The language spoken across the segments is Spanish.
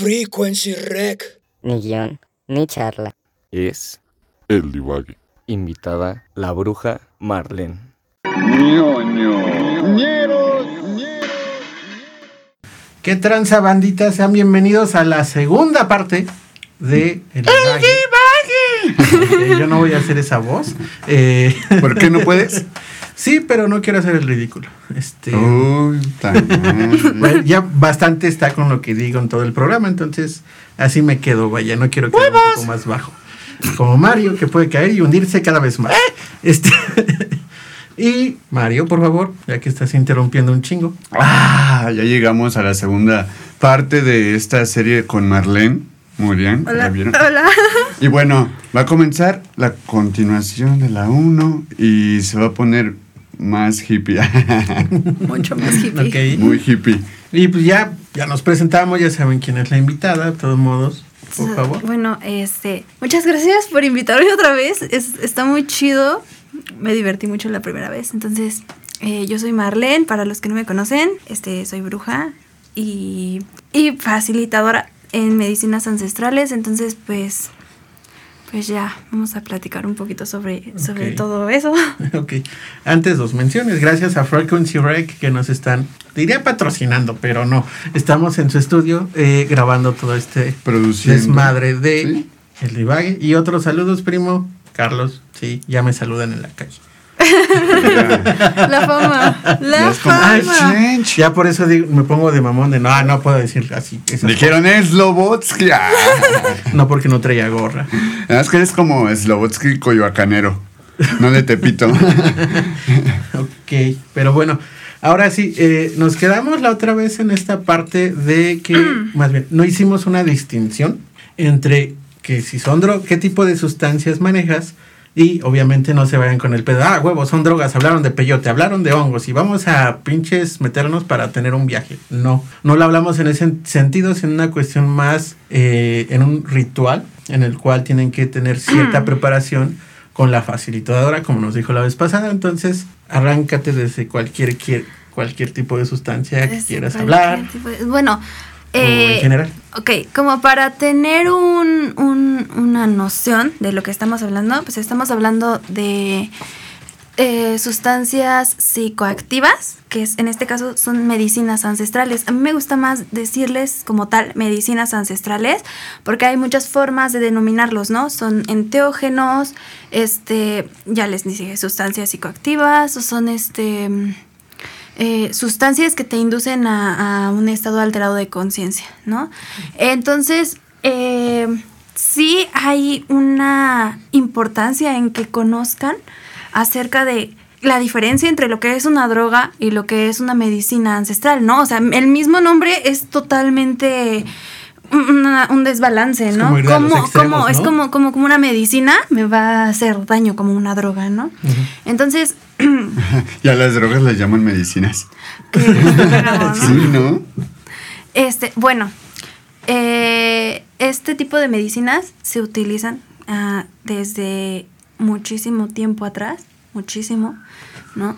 Frequency Rec. Ni guion, ni charla. Es El divague. invitada la bruja Marlene. ¿Qué tranza bandita? Sean bienvenidos a la segunda parte de El Divague. Eh, yo no voy a hacer esa voz. Eh, ¿Por qué no puedes? sí, pero no quiero hacer el ridículo. Este, Uy, tan mal. bueno, ya bastante está con lo que digo en todo el programa, entonces así me quedo, vaya, no quiero quedar un poco más bajo. Como Mario, que puede caer y hundirse cada vez más. Este, y Mario, por favor, ya que estás interrumpiendo un chingo. Ah, ya llegamos a la segunda parte de esta serie con Marlene. Muy bien, ¿la Hola. vieron? Hola. Y bueno, va a comenzar la continuación de la 1 y se va a poner más hippie. Mucho más hippie. Ok. Muy hippie. Y pues ya, ya nos presentamos, ya saben quién es la invitada, de todos modos, por favor. Bueno, este, muchas gracias por invitarme otra vez. Es- está muy chido. Me divertí mucho la primera vez. Entonces, eh, yo soy Marlene, para los que no me conocen, este, soy bruja y, y facilitadora en medicinas ancestrales. Entonces, pues, pues ya, vamos a platicar un poquito sobre, sobre todo eso. Ok. Antes dos menciones. Gracias a Frequency Rec que nos están, diría patrocinando, pero no. Estamos en su estudio eh, grabando todo este Produciendo. desmadre de Sí. El Divague. Y otros saludos, primo. Carlos, sí, ya me saludan en la calle. La fama, la Ya es como, fama. Ya por eso digo- me pongo de mamón de no, ah, no puedo decir así. Dijeron Slobotsky. Ah. No porque no traía gorra. Es que eres como Slobotsky coyoacanero. No de Tepito. Ok, pero bueno, ahora sí, eh, nos quedamos la otra vez en esta parte de que, más bien, no hicimos una distinción entre que si son drogas, qué tipo de sustancias manejas y obviamente no se vayan con el pedo, ah, huevos, son drogas, hablaron de peyote, hablaron de hongos y vamos a pinches meternos para tener un viaje. No, no lo hablamos en ese sentido, sino una cuestión más eh, en un ritual en el cual tienen que tener cierta preparación con la facilitadora, como nos dijo la vez pasada. Entonces, arráncate desde cualquier, quier- cualquier tipo de sustancia que quieras hablar. de- bueno, o en eh, general. Ok, como para tener un, un- una noción de lo que estamos hablando, pues estamos hablando de eh, sustancias psicoactivas, que es, en este caso son medicinas ancestrales. A mí me gusta más decirles como tal medicinas ancestrales, porque hay muchas formas de denominarlos, ¿no? Son enteógenos, este, ya les dije, sustancias psicoactivas, o son este... eh, sustancias que te inducen a, a un estado alterado de conciencia, ¿no? Entonces, eh, sí hay una importancia en que conozcan acerca de la diferencia entre lo que es una droga y lo que es una medicina ancestral, ¿no? O sea, el mismo nombre es totalmente una- un desbalance, Es ¿no? como Como- extremos, como- Es como, como, como una medicina me va a hacer daño como una droga, ¿no? Entonces, y a las drogas las llaman medicinas. Sí, ¿no? Este, bueno, eh, este tipo de medicinas se utilizan ah, desde muchísimo tiempo atrás, muchísimo, ¿no?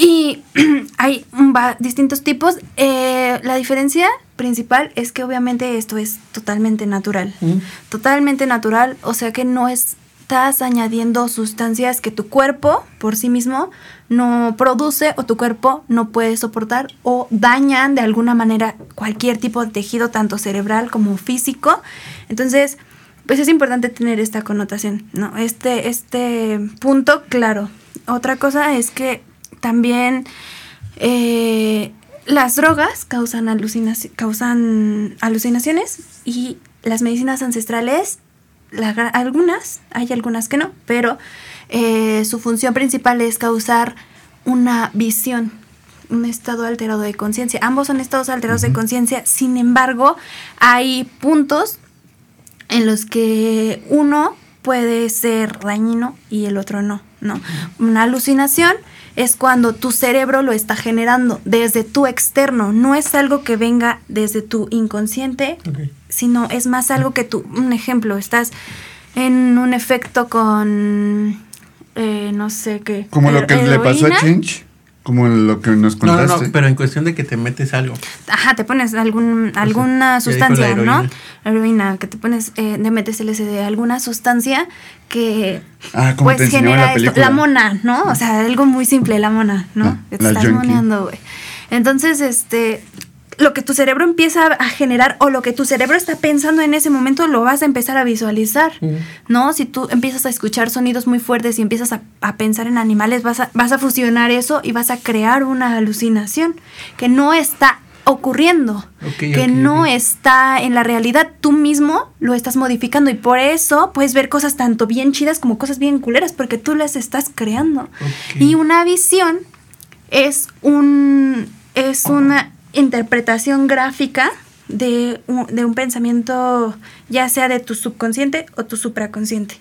Y hay va- distintos tipos. Eh, la diferencia principal es que obviamente esto es totalmente natural. Mm. Totalmente natural, o sea que no estás añadiendo sustancias que tu cuerpo por sí mismo no produce o tu cuerpo no puede soportar o dañan de alguna manera cualquier tipo de tejido, tanto cerebral como físico. Entonces, pues es importante tener esta connotación, ¿no? Este, este punto claro. Otra cosa es que también eh, las drogas causan, alucinaci- causan alucinaciones y las medicinas ancestrales, la algunas, hay algunas que no, pero eh, su función principal es causar una visión, un estado alterado de conciencia. Ambos son estados alterados de conciencia, sin embargo, hay puntos en los que uno puede ser dañino y el otro no, ¿no? Una alucinación es cuando tu cerebro lo está generando desde tu externo, no es algo que venga desde tu inconsciente, sino es más algo que tú, un ejemplo, estás en un efecto con, eh, no sé qué. Como lo que le pasó a. Chinch Como lo que nos No, no, contaste. no, pero en cuestión de que te metes algo. Ajá, te pones algún, alguna sustancia, la ¿no? heroína. La heroína, que te pones, eh, de metes LSD, alguna sustancia que Ah, como te pues enseñaba genera la esto. La mona, ¿no? O sea, algo muy simple, la mona, ¿no? Ah, te la estás moneando, güey. Entonces, este, lo que tu cerebro empieza a generar o lo que tu cerebro está pensando en ese momento lo vas a empezar a visualizar, ¿no? Si tú empiezas a escuchar sonidos muy fuertes y empiezas a, a pensar en animales, vas a, vas a fusionar eso y vas a crear una alucinación que no está ocurriendo, que no está en la realidad, tú mismo lo estás modificando y por eso puedes ver cosas tanto bien chidas como cosas bien culeras porque tú las estás creando. Y una visión es un es una interpretación gráfica de un, de un pensamiento ya sea de tu subconsciente o tu supraconsciente.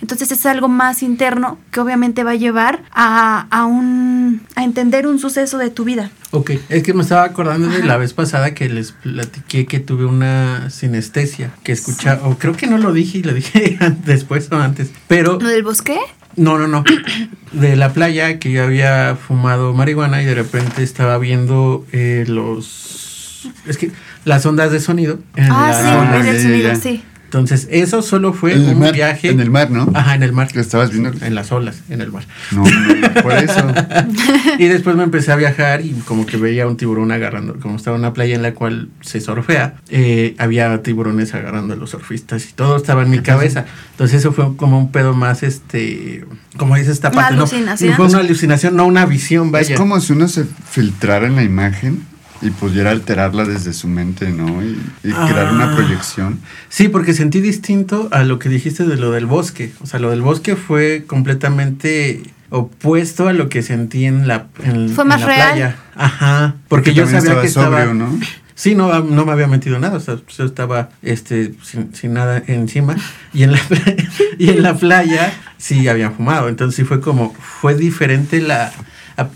Entonces es algo más interno que obviamente va a llevar a, a un a entender un suceso de tu vida. Ok, es que me estaba acordando de la vez pasada que les platiqué que tuve una sinestesia, que escuchaba, o creo que no lo dije y lo dije después o antes, pero ¿Lo del bosque? No, no, no, de la playa que yo había fumado marihuana y de repente estaba viendo eh, los, es que las ondas de sonido en Ah, la sí, Ah, el sonido, ya. sí. Entonces, eso solo fue En el un mar, viaje. en el mar, ¿no? Ajá, en el mar. Que estabas viendo. En las olas, en el mar. No, no, por eso. Y después me empecé a viajar y como que veía un tiburón agarrando, como estaba en una playa en la cual se surfea, eh, había tiburones agarrando a los surfistas y todo estaba en mi cabeza. Entonces eso fue como un pedo más, este, como dice esta Una parte, no, alucinación. fue una alucinación, no una visión, vaya. Es como si uno se filtrara en la imagen y pudiera alterarla desde su mente, ¿no? Y, y crear Ah. una proyección. Sí, porque sentí distinto a lo que dijiste de lo del bosque. O sea, lo del bosque fue completamente opuesto a lo que sentí en la, en, Fue en más la real. playa. Ajá. Porque yo sabía que estaba sobrio, ¿no? Sí, no, no me había metido nada, o sea, yo estaba este, sin, sin nada encima y en, la, playa- y en la playa sí había fumado, entonces sí fue como, fue diferente la,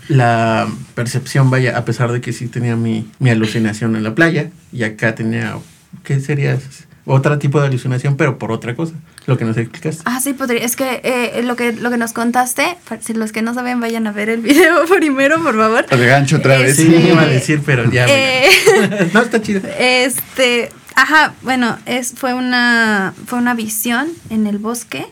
la percepción, vaya, a pesar de que sí tenía mi, mi alucinación en la playa y acá tenía, ¿qué sería? Otro tipo de alucinación, pero por otra cosa, lo que nos explicaste. Ah, sí, podría. Es que eh, lo que lo que nos contaste, para- si los que no saben, vayan a ver el video primero, por favor. El gancho otra vez. Sí, Este, iba a decir, pero ya. eh, no, está chido. Este, ajá, bueno, es fue una fue una visión en el bosque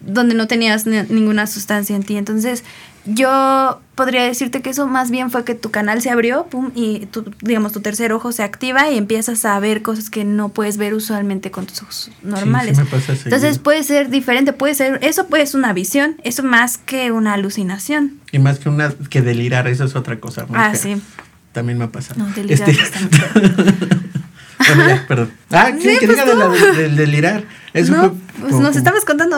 donde no tenías ni- ninguna sustancia en ti. Entonces, yo podría decirte que eso más bien fue que tu canal se abrió, pum, y tu, digamos tu tercer ojo se activa y empiezas a ver cosas que no puedes ver usualmente con tus ojos normales. sí me pasa seguido. Entonces puede ser diferente, puede ser, eso puede ser una visión, eso más que una alucinación. Y más que una que delirar, eso es otra cosa. muy Ah, fea. sí. También me ha pasado. No, delirar Este- bueno, ya, perdón. Ah, Sí, ¿quieren que pues diga de del delirar? Eso no, fue pues nos estabas contando.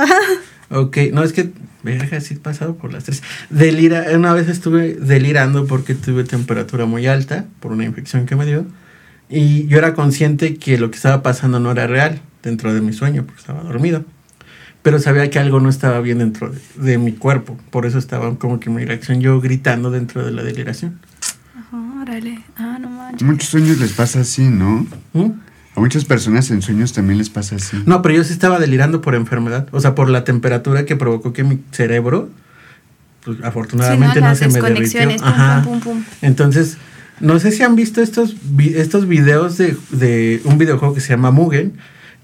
Ok, no, es que, verga, sí he pasado por las tres. Delira, una vez estuve delirando porque tuve temperatura muy alta por una infección que me dio. Y yo era consciente que lo que estaba pasando no era real dentro de mi sueño, porque estaba dormido. Pero sabía que algo no estaba bien dentro de, de mi cuerpo. Por eso estaba como que mi reacción yo gritando dentro de la deliración. Ajá, Órale. Ah, no manches. Muchos sueños les pasa así, ¿no? ¿Mm? A muchas personas en sueños también les pasa así. No, pero yo sí estaba delirando por enfermedad. O sea, por la temperatura que provocó que mi cerebro, pues afortunadamente Sí, no, se me derritió. desconexiones, pum, Ajá. pum, pum, pum. Entonces, no sé si han visto estos, vi- estos videos de, de un videojuego que se llama Mugen,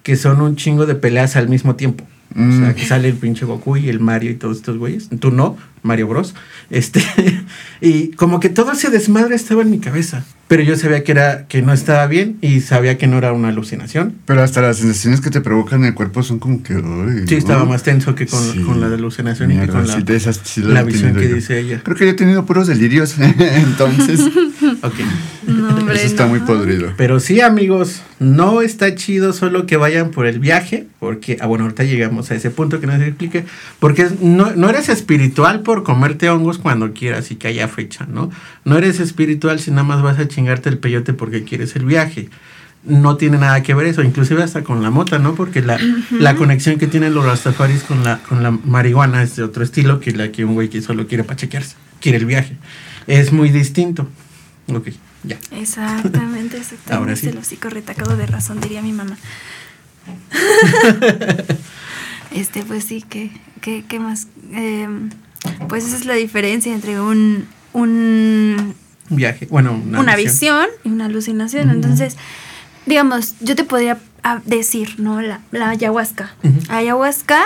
que son un chingo de peleas al mismo tiempo. O sea, Mm. que sale el pinche Goku y el Mario y todos estos güeyes. Tú no, Mario Bros. Este, y como que todo ese desmadre estaba en mi cabeza. Pero yo sabía que era, que no estaba bien y sabía que no era una alucinación. Pero hasta las sensaciones que te provocan en el cuerpo son como que. ay, Sí, ¿no? estaba más tenso que con, Sí. con la alucinación y que con la, sí, de esas sí la visión que yo. dice ella. Creo que yo he tenido puros delirios, entonces. Ok. No, hombre, Eso está no. muy podrido. Pero sí, amigos, no está chido solo que vayan por el viaje, porque, ah, bueno, ahorita llegamos a ese punto que nos explique, porque no, no eres espiritual por comerte hongos cuando quieras y que haya fecha, ¿no? No eres espiritual si nada más vas a chingarte el peyote porque quieres el viaje. No tiene nada que ver eso, inclusive hasta con la mota, ¿no? Porque la, la conexión que tienen los rastafaris con la, con la marihuana es de otro estilo que la que un güey que solo quiere pachequearse, quiere el viaje. Es muy distinto. Ok, ya. Exactamente, exactamente. Ahora sí. El hocico retacado de razón, diría mi mamá. este, pues sí, ¿qué, qué, qué más? Em, pues esa es la diferencia entre un, un, viaje, bueno, una, una, visión. y una alucinación. Entonces, digamos, yo te podría ah, decir, ¿no? La, la ayahuasca. Ayahuasca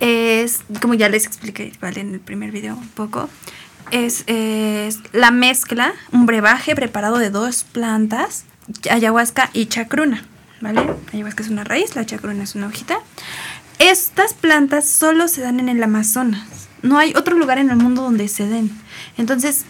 es, como ya les expliqué ¿vale? en el primer video un poco, es, es la mezcla, un brebaje preparado de dos plantas, ayahuasca y chacruna, ¿vale? Ayahuasca es una raíz, la chacruna es una hojita. Estas plantas solo se dan en el Amazonas. No hay otro lugar en el mundo donde se den. Entonces,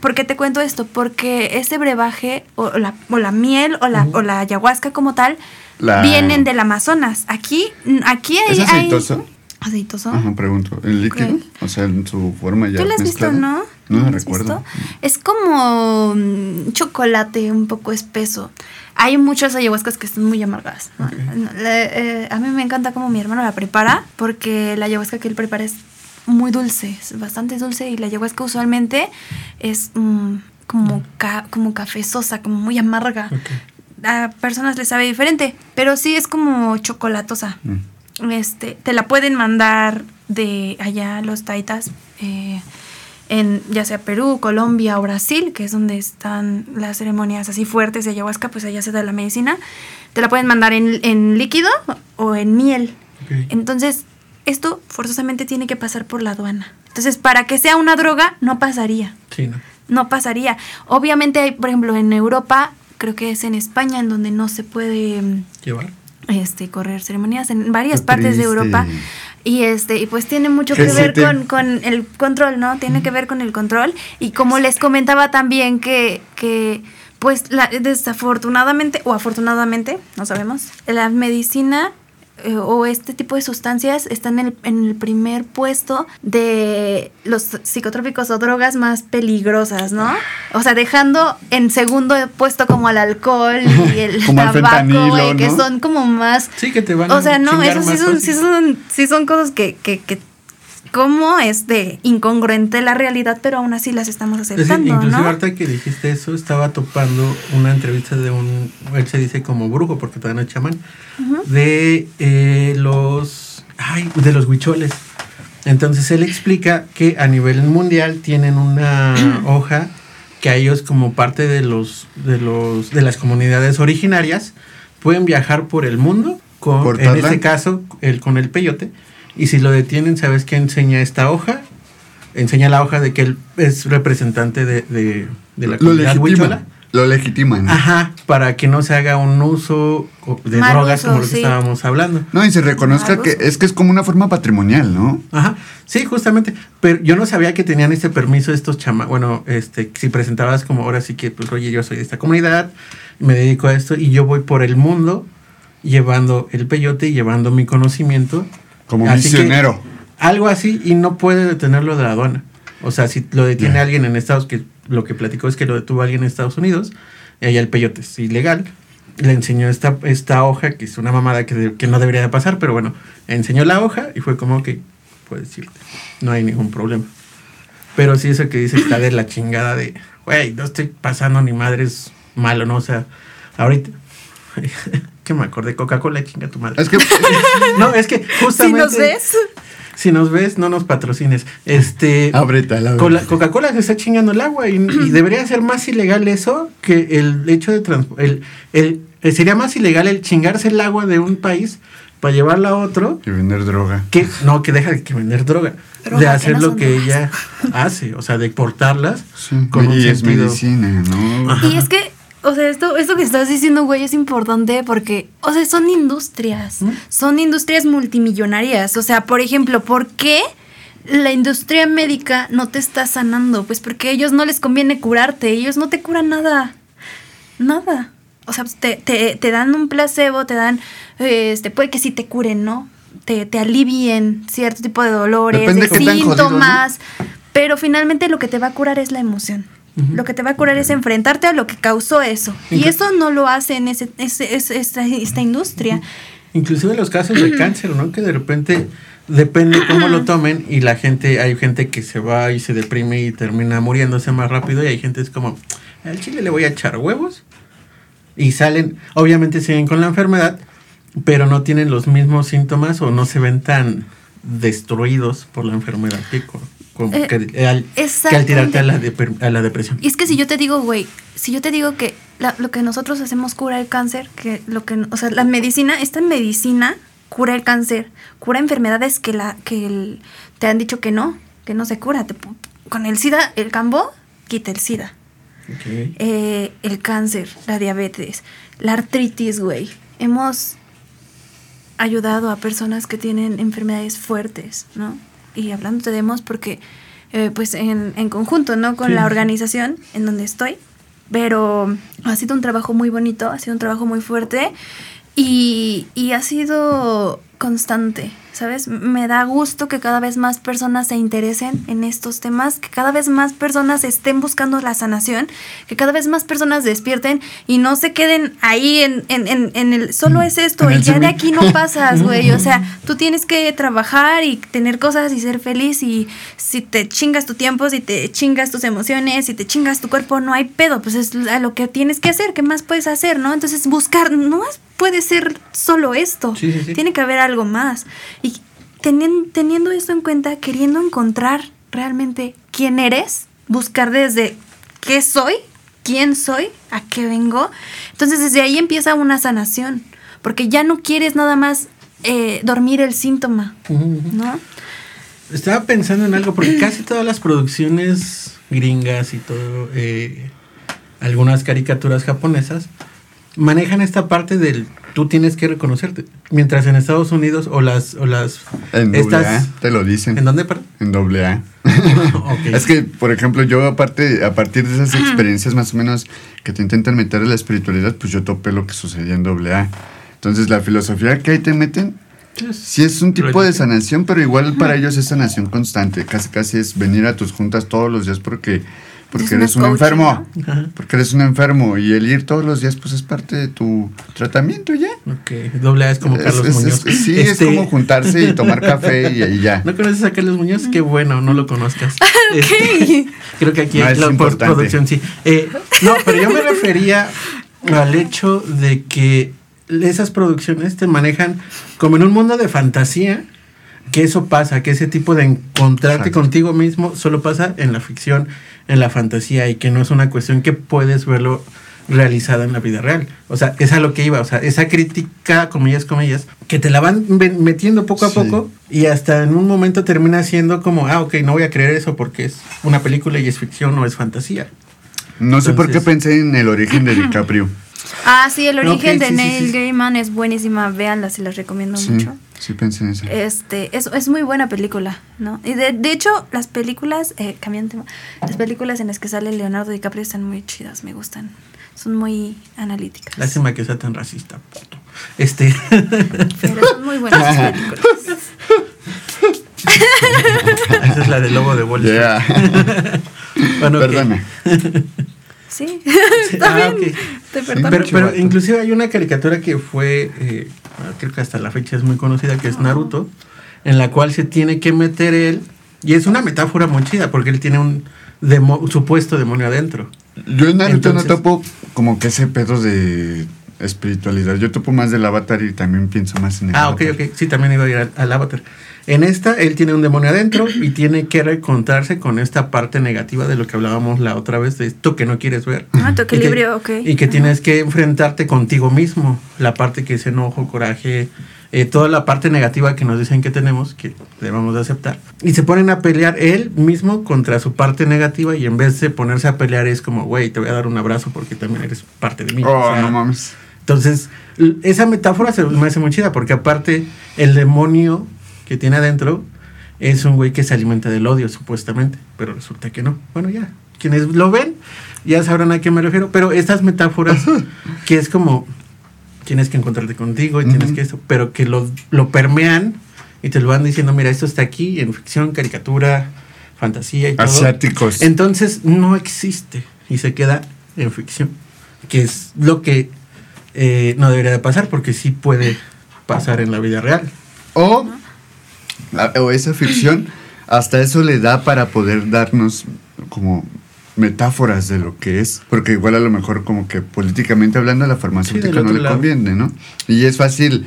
¿por qué te cuento esto? Porque ese brebaje o la, o la miel o la, o la ayahuasca como tal La- vienen del Amazonas. Aquí, aquí hay... ¿Es hay- aceitoso? ¿Aceitoso? Ajá, pregunto. ¿El líquido? O sea, en su forma ya ¿Tú lo has visto, no? No has recuerdo. visto? Es como mm, chocolate un poco espeso. Hay muchas ayahuascas que están muy amargas. ¿no? No, eh, a mí me encanta cómo mi hermano la prepara, porque la ayahuasca que él prepara es muy dulce, es bastante dulce y la ayahuasca usualmente es mm, como, ca- como cafezosa, como muy amarga. A personas les sabe diferente, pero sí es como chocolatosa. Mm. Este, te la pueden mandar de allá los taitas, eh, en ya sea Perú, Colombia o Brasil, que es donde están las ceremonias así fuertes de ayahuasca, pues allá se da la medicina. Te la pueden mandar en, en líquido o en miel. Entonces, esto forzosamente tiene que pasar por la aduana. Entonces, para que sea una droga, no pasaría. Sí, ¿no? No pasaría. Obviamente hay, por ejemplo, en Europa, creo que es en España, en donde no se puede mm, Llevar. este correr ceremonias en varias Qué partes de. Europa y este y pues tiene mucho Que ver te- con, con el control no tiene que ver con el control y como les comentaba también que que pues la, desafortunadamente o afortunadamente no sabemos la medicina eh, o este tipo de sustancias están en el, en el primer puesto de los psicotrópicos o drogas más peligrosas, ¿no? O sea, dejando en segundo puesto como al alcohol y el tabaco, que son como más Sí, que te van o sea, no, eso sí son, sí son, sí son cosas que, que, que como es de incongruente la realidad, pero aún así las estamos Es decir, aceptando, inclusive ¿no? ahorita que dijiste eso, estaba topando una entrevista de un, él se dice como brujo, porque todavía no es chamán, de eh, los, ay, de los huicholes. Entonces él explica que a nivel mundial tienen una hoja que a ellos como parte de los, de los, de las comunidades originarias pueden viajar por el mundo con, en este caso, el, con el peyote. Y si lo detienen, ¿sabes qué enseña esta hoja? Enseña la hoja de que él es representante de, de, de la Lo comunidad legitiman. huichola. Lo legitiman. Ajá, para que no se haga un uso de Mal drogas uso, como lo que sí. estábamos hablando. No, y se reconozca que es que es como una forma patrimonial, ¿no? Ajá, sí, justamente. Pero yo no sabía que tenían este permiso estos chama. Bueno, este, si presentabas como ahora sí que, pues, oye, yo soy de esta comunidad, me dedico a esto y yo voy por el mundo llevando el peyote y llevando mi conocimiento. Como Así que- misionero. Algo así y no puede detenerlo de la aduana. O sea, si lo detiene alguien en Estados que lo que platicó es que lo detuvo alguien en Estados Unidos, y allá el peyote es ilegal. Le enseñó esta, esta hoja, que es una mamada que, de- que no debería de pasar, pero bueno, enseñó la hoja y fue como que, puedes irte, no hay ningún problema. Pero sí, eso que dice está de la chingada de, güey, no estoy pasando ni madre, es malo, ¿no? O sea, ahorita, que me acordé, Coca-Cola, chinga tu madre. Es que no, es que Si justamente... nos ves, Si nos ves, no nos patrocines. Este. ábrete la Cola- Coca-Cola se está chingando el agua y, y debería ser más ilegal eso que el hecho de transportar. El, el- eh, sería más ilegal el chingarse el agua de un país para llevarla a otro y vender droga. que no, que deja de que vender droga. Droga, de que hacer no lo que drogas. ella hace, o sea, de portarlas Sí. con un y es sentido. medicina, ¿no? Y es que, o sea, esto, esto que estás diciendo, güey, es importante porque, o sea, son industrias. ¿Mm? Son industrias multimillonarias. O sea, por ejemplo, ¿por qué la industria médica no te está sanando? Pues porque a ellos no les conviene curarte. Ellos no te curan nada. Nada. O sea, te, te, te dan un placebo, te dan, este, puede que sí te curen, ¿no? Te, te alivien cierto tipo de dolores, Depende de síntomas. Pero finalmente lo que te va a curar es la emoción. Lo que te va a curar es enfrentarte a lo que causó eso. Y eso no lo hace en ese, ese- ese- esta, esta industria. Inclusive los casos de cáncer, ¿no? Que de repente depende cómo lo tomen y la gente, hay gente que se va y se deprime y termina muriéndose más rápido y hay gente es como, al chile le voy a echar huevos y salen, obviamente siguen con la enfermedad, pero no tienen los mismos síntomas o no se ven tan destruidos por la enfermedad que como Eh, que, al, que al tirarte a la, deper- a la depresión. Y es que si yo te digo, güey, si yo te digo que la- lo que nosotros hacemos cura el cáncer, que lo que, o sea, la medicina, esta medicina cura el cáncer, cura enfermedades que la que el- te han dicho que no, que no se cura. Te con el SIDA, el cambo quita el SIDA. Eh, el cáncer, la diabetes, la artritis, güey. Hemos ayudado a personas que tienen enfermedades fuertes, ¿no? Y hablando de hemos porque, eh, pues en, en conjunto, ¿no? Con Sí. la organización en donde estoy. Pero ha sido un trabajo muy bonito, ha sido un trabajo muy fuerte y, y ha sido constante, ¿sabes? Me da gusto que cada vez más personas se interesen en estos temas, que cada vez más personas estén buscando la sanación, que cada vez más personas despierten y no se queden ahí en, en, en, en el solo es esto y ya de aquí no pasas, güey. O sea, tú tienes que trabajar y tener cosas y ser feliz y si te chingas tu tiempo, si te chingas tus emociones, si te chingas tu cuerpo, no hay pedo, pues es a lo que tienes que hacer, ¿qué más puedes hacer, no? Entonces buscar, no es- puede ser solo esto, Sí, sí, sí. tiene que haber algo más. Y teniendo, teniendo esto en cuenta, queriendo encontrar realmente quién eres, buscar desde qué soy, quién soy, a qué vengo, entonces desde ahí empieza una sanación, porque ya no quieres nada más eh, dormir el síntoma. ¿no? Estaba pensando en algo, porque casi todas las producciones gringas y todo, eh, algunas caricaturas japonesas, manejan esta parte del tú tienes que reconocerte. Mientras en Estados Unidos o las... O las En doble A, te lo dicen. ¿En dónde? perdón? En doble A. Es que, por ejemplo, yo aparte, a partir de esas experiencias más o menos que te intentan meter en la espiritualidad, pues yo topé lo que sucedía en doble A. Entonces la filosofía que ahí te meten, sí es un tipo de sanación, pero igual para ellos es sanación constante. Casi casi es venir a tus juntas todos los días porque, porque eres un coaching, enfermo. Porque eres un enfermo y el ir todos los días pues es parte de tu tratamiento ya. Ok, doble A es como Es- Carlos es- Muñoz. es- sí, Este, es como juntarse y tomar café y, y ya. ¿No conoces a Carlos Muñoz? Qué bueno, no lo conozcas. Este, creo que aquí No, es la importante. postproducción sí. Eh, no, pero yo me refería al hecho de que esas producciones te manejan como en un mundo de fantasía, que eso pasa, que ese tipo de encontrarte Exacto. contigo mismo solo pasa en la ficción, en la fantasía, y que no es una cuestión que puedes verlo realizada en la vida real. O sea, es a lo que iba, o sea, esa crítica, comillas, comillas, que te la van metiendo poco a Sí. poco y hasta en un momento termina siendo como, ah, ok, no voy a creer eso porque es una película y es ficción o es fantasía. No sé por qué pensé en el origen de DiCaprio. Ah, sí, el origen de sí, Neil sí. Gaiman es buenísima, véanla si las recomiendo Sí, mucho. Sí pensé en eso. Este, es, es muy buena película, ¿no? Y de, de hecho, las películas, eh, cambiando tema, las películas en las que sale Leonardo DiCaprio están muy chidas, me gustan. Son muy analíticas. Lástima que sea tan racista, puto. Este, Pero son muy buenas películas. esa es la del lobo de Wall Street. Yeah. Bueno. Perdona. Sí, está ah, bien. ok. Te. Pero, pero inclusive hay una caricatura que fue, eh, creo que hasta la fecha es muy conocida, que es Naruto, en la cual se tiene que meter él, y es una metáfora muy chida, porque él tiene un demo- supuesto demonio adentro. Yo en Naruto Entonces- no topo como que ese pedo de espiritualidad. Yo topo más del avatar y también pienso más en el Ah, ok, avatar. ok, sí, también iba a ir al, al avatar. En esta, él tiene un demonio adentro y tiene que reencontrarse con esta parte negativa de lo que hablábamos la otra vez, de esto que no quieres ver. Ah, tu Y que- equilibrio, ok. Y que Ajá. tienes que enfrentarte contigo mismo. La parte que es enojo, coraje, eh, toda la parte negativa que nos dicen que tenemos, que debemos de aceptar. Y se ponen a pelear él mismo contra su parte negativa y en vez de ponerse a pelear es como, güey, te voy a dar un abrazo porque también eres parte de mí. Oh, O sea, no mames. Entonces, esa metáfora se me hace muy chida porque aparte el demonio que tiene adentro es un güey que se alimenta del odio supuestamente, pero resulta que no. Bueno, ya, quienes lo ven ya sabrán a qué me refiero, pero estas metáforas que es como tienes que encontrarte contigo y tienes que esto, pero que lo, lo permean y te lo van diciendo, mira, esto está aquí en ficción, caricatura, fantasía y todo. Asiáticos. Entonces no existe y se queda en ficción, que es lo que eh, no debería de pasar porque sí puede pasar en la vida real. O, la- o esa ficción, hasta eso le da para poder darnos como metáforas de lo que es, porque igual a lo mejor como que políticamente hablando la farmacéutica Sí, no le lado. conviene, ¿no? Y es fácil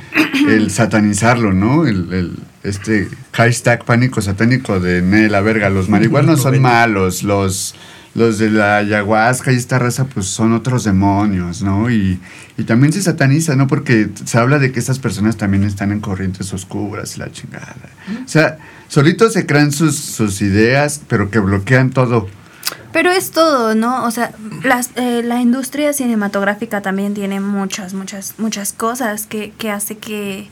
el satanizarlo, ¿no? El, el- este hashtag pánico satánico de "Ne, la verga, los marihuanos son malos, los los de la ayahuasca y esta raza pues son otros demonios, ¿no? Y, y también se sataniza, ¿no? Porque se habla de que estas personas también están en corrientes oscuras y la chingada. O sea, solitos se crean sus, sus ideas, pero que bloquean todo. Pero es todo, ¿no? O sea, las, eh, la industria cinematográfica también tiene muchas, muchas, muchas cosas que, que hace que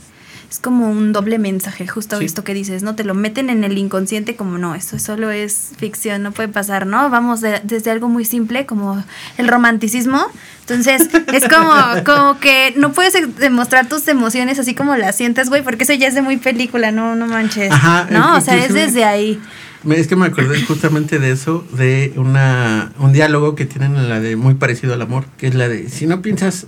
es como un doble mensaje, justo Sí. esto que dices, ¿no? Te lo meten en el inconsciente como no, esto solo es ficción, no puede pasar, ¿no? Vamos de- desde algo muy simple como el romanticismo. Entonces, es como, como que no puedes demostrar tus emociones así como las sientes, güey, porque eso ya es de muy película, no, no manches. Ajá, ¿No? O sea, es desde ahí. Es que me acordé justamente de eso, de una un diálogo que tienen en la de muy parecido al amor, que es la de si no piensas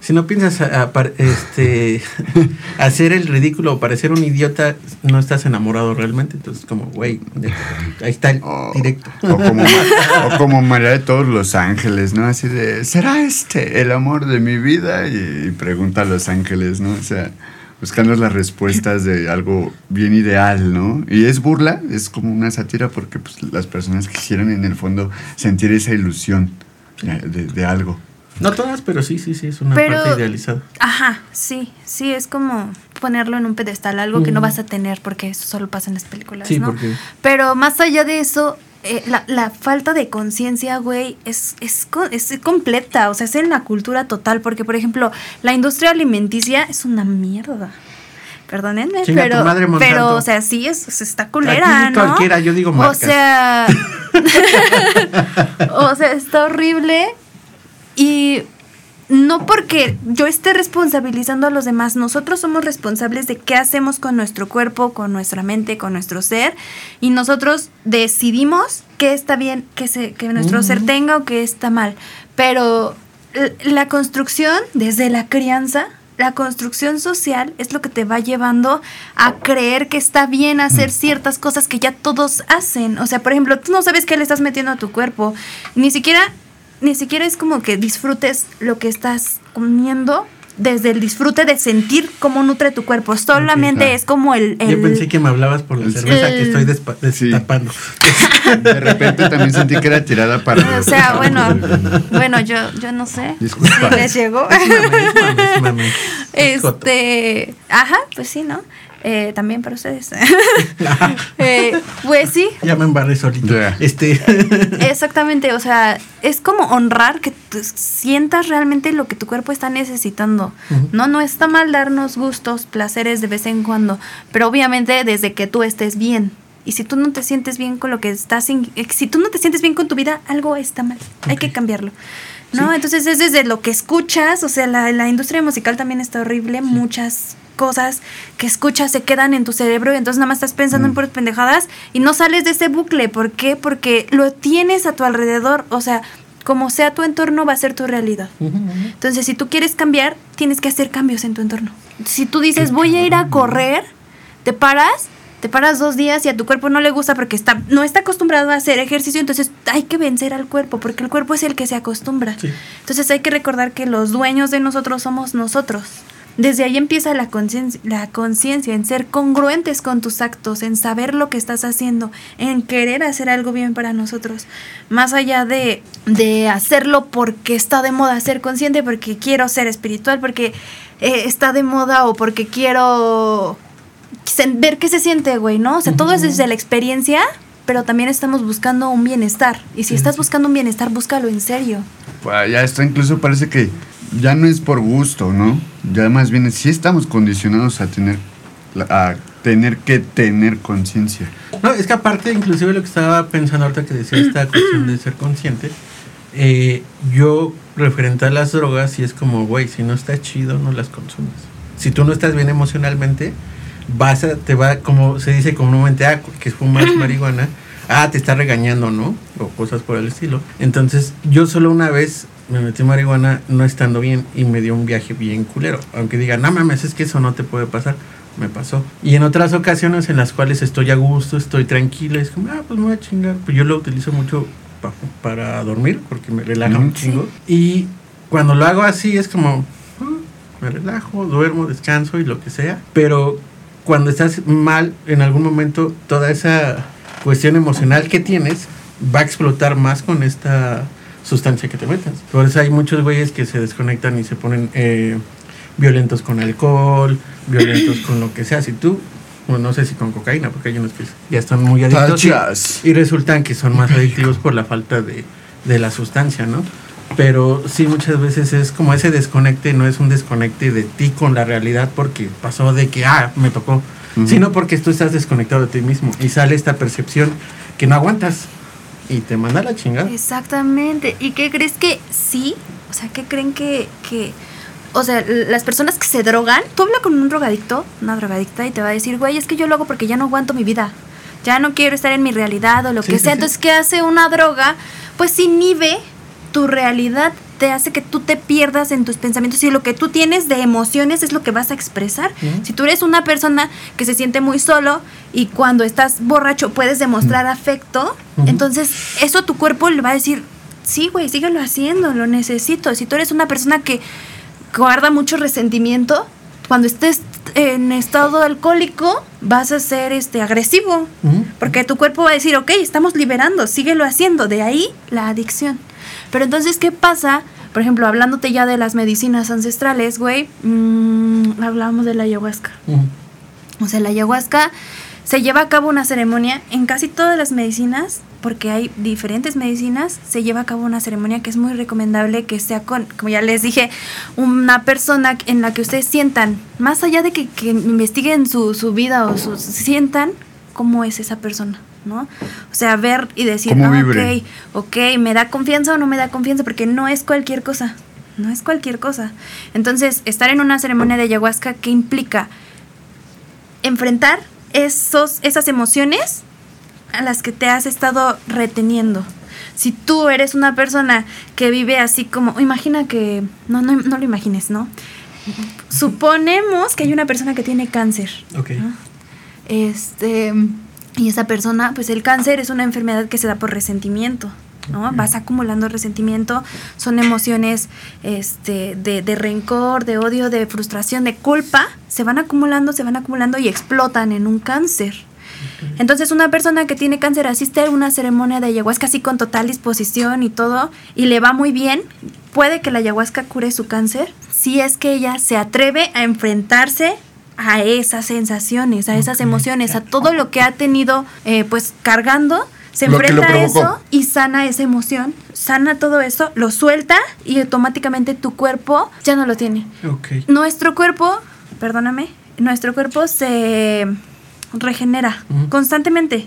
si no piensas a- a este hacer el ridículo o parecer un idiota, no estás enamorado realmente, entonces como güey, ahí está el O, directo. o como, o como María de todos los ángeles, ¿no? Así de, ¿será este el amor de mi vida? Y, y pregunta a los ángeles, ¿no? O sea, buscando las respuestas de algo bien ideal, ¿no? Y es burla, es como una sátira porque pues, las personas quisieran en el fondo sentir esa ilusión de, de- de algo. No todas, pero sí, sí, sí, es una Pero- parte idealizada. Ajá, sí, sí, es como ponerlo en un pedestal, algo que no Ujú. vas a tener porque eso solo pasa en las películas, Sí, ¿no? porque Pero más allá de eso, eh, la, la falta de conciencia, güey, es, es, es completa, o sea, es en la cultura total, porque, por ejemplo, la industria alimenticia es una mierda. Perdónenme, Chinga pero, madre, pero, o sea, sí, es, es- está culera, ¿no? cualquiera, yo digo O marcas. sea, o sea, está horrible y no porque yo esté responsabilizando a los demás, nosotros somos responsables de qué hacemos con nuestro cuerpo, con nuestra mente, con nuestro ser y nosotros decidimos qué está bien que, se, que nuestro ser tenga o qué está mal. Pero la construcción desde la crianza, la construcción social es lo que te va llevando a creer que está bien hacer ciertas cosas que ya todos hacen. O sea, por ejemplo, tú no sabes qué le estás metiendo a tu cuerpo. Ni siquiera, ni siquiera es como que disfrutes lo que estás comiendo desde el disfrute de sentir cómo nutre tu cuerpo. Solamente es como el... el- Yo pensé que me hablabas por la el- cerveza que estoy despa- Sí. destapando. De repente también sentí que era tirada para... O sea, bueno, bueno, yo, yo no sé Disculpa. si les llegó. Es mame, es mame, es mame. Es joto. Este, ajá, pues sí, ¿no? Eh, también para ustedes. Eh, pues sí, Ya me embarré solito. Este. exactamente. O sea, es como honrar que tú sientas realmente lo que tu cuerpo está necesitando. No, no está mal darnos gustos, placeres de vez en cuando, pero obviamente desde que tú estés bien. Y si tú no te sientes bien con lo que estás, in- eh, si tú no te sientes bien con tu vida, algo está mal. Hay que cambiarlo. ¿No? Sí. Entonces es desde lo que escuchas, o sea, la, la industria musical también está horrible, muchas cosas que escuchas se quedan en tu cerebro y entonces nada más estás pensando en puras pendejadas y no sales de ese bucle. ¿Por qué? Porque lo tienes a tu alrededor, o sea, como sea tu entorno va a ser tu realidad. Entonces, si tú quieres cambiar, tienes que hacer cambios en tu entorno. Si tú dices, voy a ir a correr, te paras, te paras dos días y a tu cuerpo no le gusta porque está, no está acostumbrado a hacer ejercicio, entonces hay que vencer al cuerpo, porque el cuerpo es el que se acostumbra. Sí. Entonces hay que recordar que los dueños de nosotros somos nosotros. Desde ahí empieza la conciencia, en ser congruentes con tus actos, en saber lo que estás haciendo, en querer hacer algo bien para nosotros. Más allá de, de hacerlo porque está de moda ser consciente, porque quiero ser espiritual, porque eh, está de moda o porque quiero ver qué se siente, güey, ¿no? O sea, todo es desde la experiencia, pero también estamos buscando un bienestar. Y si estás buscando un bienestar, búscalo en serio. Pues ya esto incluso parece que ya no es por gusto, ¿no? Ya más bien sí estamos condicionados a tener a tener que tener conciencia. No, es que aparte, inclusive lo que estaba pensando ahorita que decía esta cuestión de ser consciente, eh, yo referente a las drogas, y es como, güey, si no está chido, no las consumes. Si tú no estás bien emocionalmente, vas a, te va, como se dice comúnmente, ah, que fumas marihuana, ah, te está regañando, ¿no? O cosas por el estilo. Entonces, yo solo una vez me metí marihuana no estando bien y me dio un viaje bien culero. Aunque diga, no mames, es que eso no te puede pasar. Me pasó. Y en otras ocasiones en las cuales estoy a gusto, estoy tranquilo, es como, ah, pues me voy a chingar. Pues yo lo utilizo mucho pa- para dormir, porque me relaja un Ujú. chingo. Y cuando lo hago así es como, "Ah, me relajo, duermo, descanso y lo que sea. Pero cuando estás mal, en algún momento, toda esa cuestión emocional que tienes va a explotar más con esta sustancia que te metas. Por eso hay muchos güeyes que se desconectan y se ponen eh, violentos con alcohol, violentos con lo que sea. Si tú, bueno, no sé si con cocaína, porque hay unos que ya están muy adictos y, y resultan que son más adictivos por la falta de, de la sustancia, ¿no? Pero sí, muchas veces es como ese desconecte, no es un desconecte de ti con la realidad porque pasó de que, ah, me tocó, Sino porque tú estás desconectado de ti mismo y sale esta percepción que no aguantas y te manda la chingada. Exactamente. ¿Y qué crees que sí? O sea, ¿qué creen que, que... O sea, las personas que se drogan, tú hablas con un drogadicto, una drogadicta, y te va a decir, güey, es que yo lo hago porque ya no aguanto mi vida. Ya no quiero estar en mi realidad o lo Sí, que sí, sea. sí. Entonces, ¿qué hace una droga? Pues inhibe tu realidad, te hace que tú te pierdas en tus pensamientos. Y lo que tú tienes de emociones es lo que vas a expresar. Si tú eres una persona que se siente muy solo y cuando estás borracho puedes demostrar afecto, entonces eso tu cuerpo le va a decir, sí, güey, síguelo haciendo, lo necesito. Si tú eres una persona que guarda mucho resentimiento, cuando estés en estado alcohólico vas a ser este agresivo, porque tu cuerpo va a decir, ok, estamos liberando, síguelo haciendo, de ahí la adicción. Pero entonces, ¿qué pasa? Por ejemplo, hablándote ya de las medicinas ancestrales, güey, mm, hablábamos de la ayahuasca. O sea, la ayahuasca se lleva a cabo una ceremonia en casi todas las medicinas, porque hay diferentes medicinas, se lleva a cabo una ceremonia que es muy recomendable que sea con, como ya les dije, una persona en la que ustedes sientan, más allá de que, que investiguen su, su vida o su, sientan cómo es esa persona, ¿no? O sea, ver y decir, Cómo ah, ok, ok, ¿me da confianza o no me da confianza? Porque no es cualquier cosa, no es cualquier cosa. Entonces, estar en una ceremonia de ayahuasca, ¿qué implica? enfrentar esos, esas emociones a las que te has estado reteniendo. Si tú eres una persona que vive así como, imagina que, no, no, no lo imagines, ¿no? Suponemos que hay una persona que tiene cáncer. Ok. ¿no? Este, y esa persona, pues el cáncer es una enfermedad que se da por resentimiento. ¿no? Vas acumulando resentimiento, son emociones este, de, de rencor, de odio, de frustración, de culpa, se van acumulando, se van acumulando y explotan en un cáncer. Entonces una persona que tiene cáncer asiste a una ceremonia de ayahuasca así con total disposición y todo y le va muy bien, puede que la ayahuasca cure su cáncer si es que ella se atreve a enfrentarse a esas sensaciones, a esas emociones, a todo lo que ha tenido eh, pues cargando, se enfrenta a eso y sana esa emoción, sana todo eso, lo suelta y automáticamente tu cuerpo ya no lo tiene. Ok. Nuestro cuerpo, perdóname, nuestro cuerpo se regenera constantemente.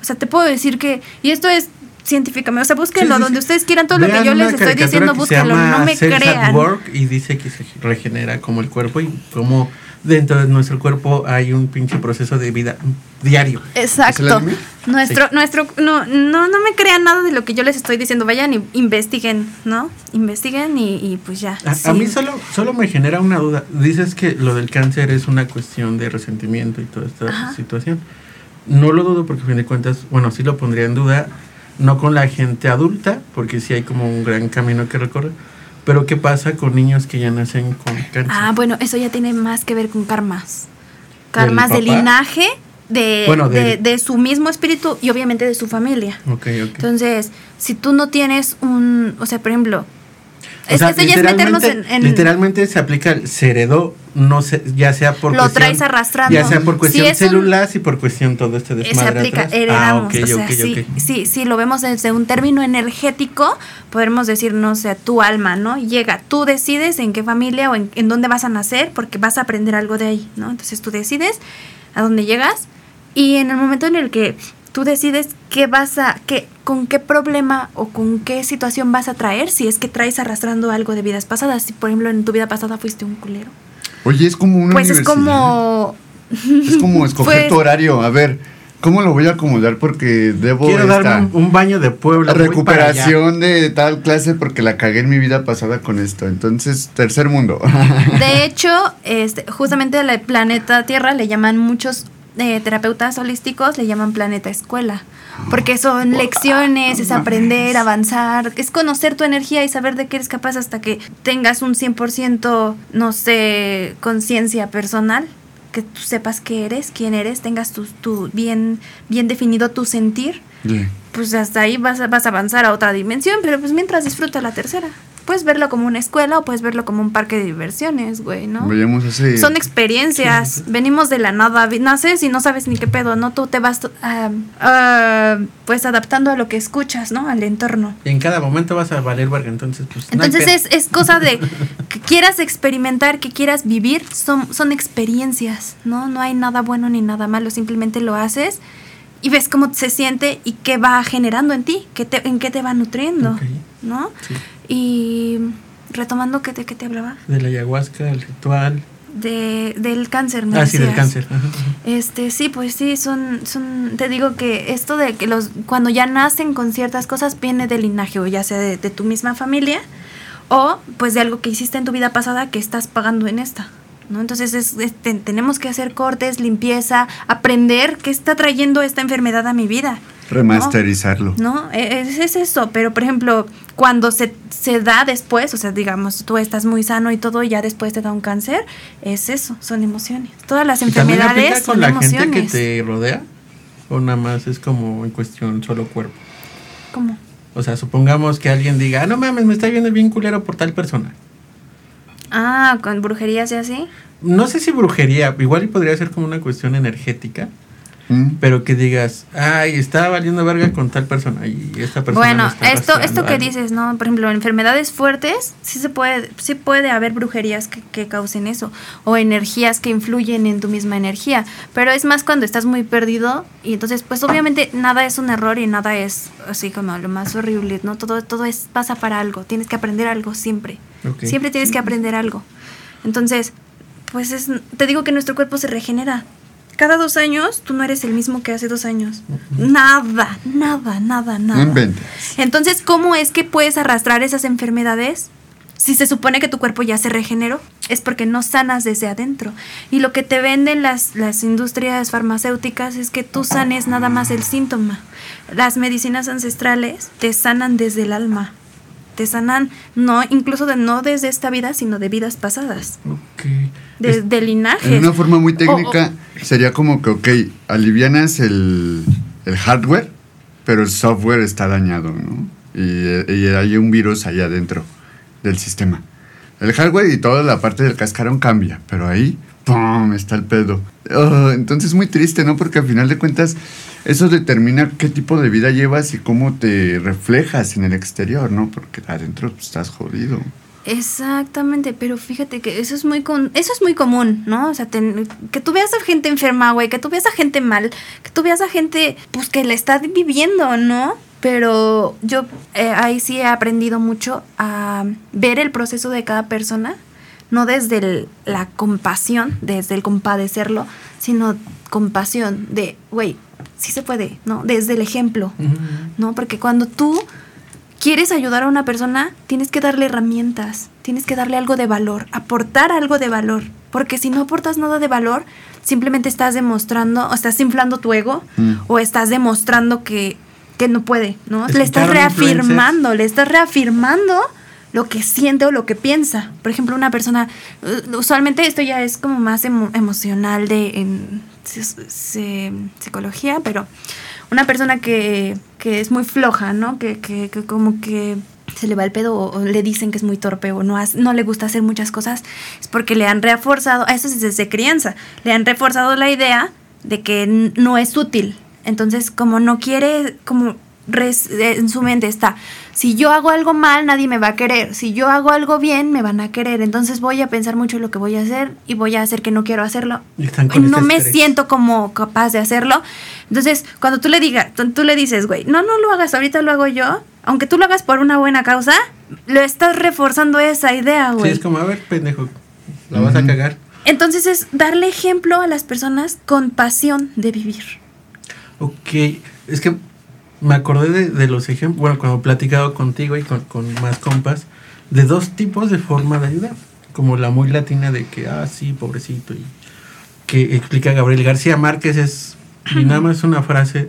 O sea, te puedo decir que, y esto es científicamente, o sea, búsquenlo Sí, sí, donde ustedes quieran todo lo que yo les estoy diciendo, búsquenlo, no me crean. Work y dice que se regenera como el cuerpo y como dentro de nuestro cuerpo hay un pinche proceso de vida diario. ¿Es el Exacto. Nuestro, Sí. nuestro, no, no, no me crean nada de lo que yo les estoy diciendo. Vayan y investiguen, ¿no? Investiguen y, y pues ya. A, a sí. mí solo, solo me genera una duda. Dices que lo del cáncer es una cuestión de resentimiento y toda esta Ajá. situación. No lo dudo porque a fin de cuentas, bueno, sí lo pondría en duda, no con la gente adulta, porque sí hay como un gran camino que recorrer, pero ¿qué pasa con niños que ya nacen con cáncer? Ah, bueno, eso ya tiene más que ver con karmas. Karmas de linaje, de, Bueno, de, del- de su mismo espíritu y obviamente de su familia. ok, ok. Entonces, si tú no tienes un, o sea, por ejemplo, es sea, que esto ya es meternos en, literalmente- en- literalmente se aplica el se heredó, no sé, ya sea por Lo cuestión, traes arrastrando. ya sea por Si cuestión es un- celular y por cuestión todo este eh, se desmadre aplica, atrás. heredamos. Ah, ok, o sea, sí, sí, lo vemos desde un término energético, podemos decir, no sé, tu alma, ¿no? Llega, tú decides en qué familia o en, en dónde vas a nacer, porque vas a aprender algo de ahí, ¿no? Entonces tú decides a dónde llegas y en el momento en el que tú decides qué vas a, qué, con qué problema o con qué situación vas a traer, si es que traes arrastrando algo de vidas pasadas, si por ejemplo en tu vida pasada fuiste un culero. Oye, es como una Pues es como... Es como escoger Pues- tu horario. A ver, ¿cómo lo voy a acomodar? Porque debo Quiero esta darme un, un baño de allá. recuperación de tal clase porque la cagué en mi vida pasada con esto. Entonces, tercer mundo. De hecho, este, justamente al planeta Tierra le llaman muchos eh, terapeutas holísticos le llaman planeta escuela, porque son lecciones, es aprender, avanzar, es conocer tu energía y saber de qué eres capaz hasta que tengas un 100%, no sé, conciencia personal, que tú sepas qué eres, quién eres, tengas tu, tu bien, bien definido tu sentir, Yeah. pues hasta ahí vas a, vas a avanzar a otra dimensión, pero pues mientras disfruta la tercera. Puedes verlo como una escuela o puedes verlo como un parque de diversiones, güey, ¿no? Veíamos hace... Son experiencias, venimos de la nada, naces y no sabes ni qué pedo, ¿no? Tú te vas ah, ah, pues adaptando a lo que escuchas, ¿no? Al entorno. Y en cada momento vas a valer verga, entonces pues... Entonces es, es cosa de que quieras experimentar, que quieras vivir, son, son experiencias, ¿no? No hay nada bueno ni nada malo, simplemente lo haces y ves cómo se siente y qué va generando en ti, qué te, en qué te va nutriendo. ¿no? Sí. Y retomando que te, que te hablaba, De la ayahuasca, el ritual. de, del cáncer, me Ah, sí, del decías. cáncer. Ajá, ajá. Este, sí, pues sí, son, son, te digo que esto de que los, cuando ya nacen con ciertas cosas viene del linaje, o ya sea de, de tu misma familia, o pues de algo que hiciste en tu vida pasada que estás pagando en esta, ¿no? Entonces es, es- te- tenemos que hacer cortes, limpieza, aprender qué está trayendo esta enfermedad a mi vida. Remasterizarlo. No, e- es, es eso, pero por ejemplo, cuando se, se da después, o sea, digamos, tú estás muy sano y todo, y ya después te da un cáncer, es eso, son emociones. Todas las ¿Y también aplica enfermedades con son la emociones. gente que te rodea? ¿O nada más es como en cuestión solo cuerpo? ¿Cómo? O sea, supongamos que alguien diga, ah, no mames, me está viendo bien culero por tal persona. Ah, con brujerías y así. No sé si brujería, igual podría ser como una cuestión energética, Mm. pero que digas, ay, está valiendo verga con tal persona y esta persona. Bueno, está esto, esto que algo". dices, ¿no? Por ejemplo, enfermedades fuertes, sí se puede, sí puede haber brujerías que, que causen eso, o energías que influyen en tu misma energía, pero es más cuando estás muy perdido y entonces, pues obviamente nada es un error y nada es así como lo más horrible, ¿no? Todo, todo es, pasa para algo, tienes que aprender algo siempre, siempre tienes que aprender algo. Entonces, pues es, te digo que nuestro cuerpo se regenera. Cada dos años, tú no eres el mismo que hace dos años. Nada, nada, nada, nada. Inventes. Entonces, ¿cómo es que puedes arrastrar esas enfermedades? Si se supone que tu cuerpo ya se regeneró, es porque no sanas desde adentro. Y lo que te venden las, las industrias farmacéuticas es que tú sanes nada más el síntoma. Las medicinas ancestrales te sanan desde el alma. Te sanan, no, incluso de, no desde esta vida, sino de vidas pasadas. Ok. De, Es- de linajes. En una forma muy técnica, sería como que, ok, alivianas el, el hardware, pero el software está dañado, ¿no? Y, y hay un virus ahí adentro del sistema. El hardware y toda la parte del cascarón cambia, pero ahí, ¡pum!, está el pedo. Oh, entonces es muy triste, ¿no? Porque al final de cuentas, eso determina qué tipo de vida llevas y cómo te reflejas en el exterior, ¿no? Porque adentro estás jodido. Exactamente, pero fíjate que eso es muy con- eso es muy común, ¿no? O sea, que tú veas a gente enferma, güey, que tú veas a gente mal, que tú veas a gente pues que la está viviendo, ¿no? Pero yo eh, ahí sí he aprendido mucho a ver el proceso de cada persona, no desde la compasión, desde el compadecerlo, sino compasión de, güey, sí se puede, ¿no? Desde el ejemplo. ¿no? Porque cuando tú quieres ayudar a una persona, tienes que darle herramientas, tienes que darle algo de valor, aportar algo de valor. Porque si no aportas nada de valor, simplemente estás demostrando, o estás inflando tu ego, Mm. o estás demostrando que, que no puede, ¿no? Le estás reafirmando, le estás reafirmando lo que siente o lo que piensa. Por ejemplo, una persona, uh, usualmente esto ya es como más emo- emocional de en psicología, pero una persona que, que es muy floja, ¿no? Que, que, como que se le va el pedo o, le dicen que es muy torpe o no, hace- no le gusta hacer muchas cosas, es porque le han reforzado, a eso es desde crianza, le han reforzado la idea de que no es útil. Entonces, como no quiere, como en su mente está, si yo hago algo mal, nadie me va a querer, si yo hago algo bien, me van a querer, entonces voy a pensar mucho en lo que voy a hacer y voy a hacer que no quiero hacerlo. Y están con No me estrés. siento como capaz de hacerlo. Entonces, cuando tú le digas, tú, tú le dices, güey, no, no lo hagas, ahorita lo hago yo, aunque tú lo hagas por una buena causa, lo estás reforzando esa idea, Sí, güey. es como, a ver, pendejo, la vas a cagar. Entonces es darle ejemplo a las personas con pasión de vivir. Ok, es que me acordé de, de los ejemplos, bueno, cuando he platicado contigo y con, con más compas, de dos tipos de forma de ayudar. Como la muy latina de que, ah, sí, pobrecito. Y que explica Gabriel García Márquez es, y nada más una frase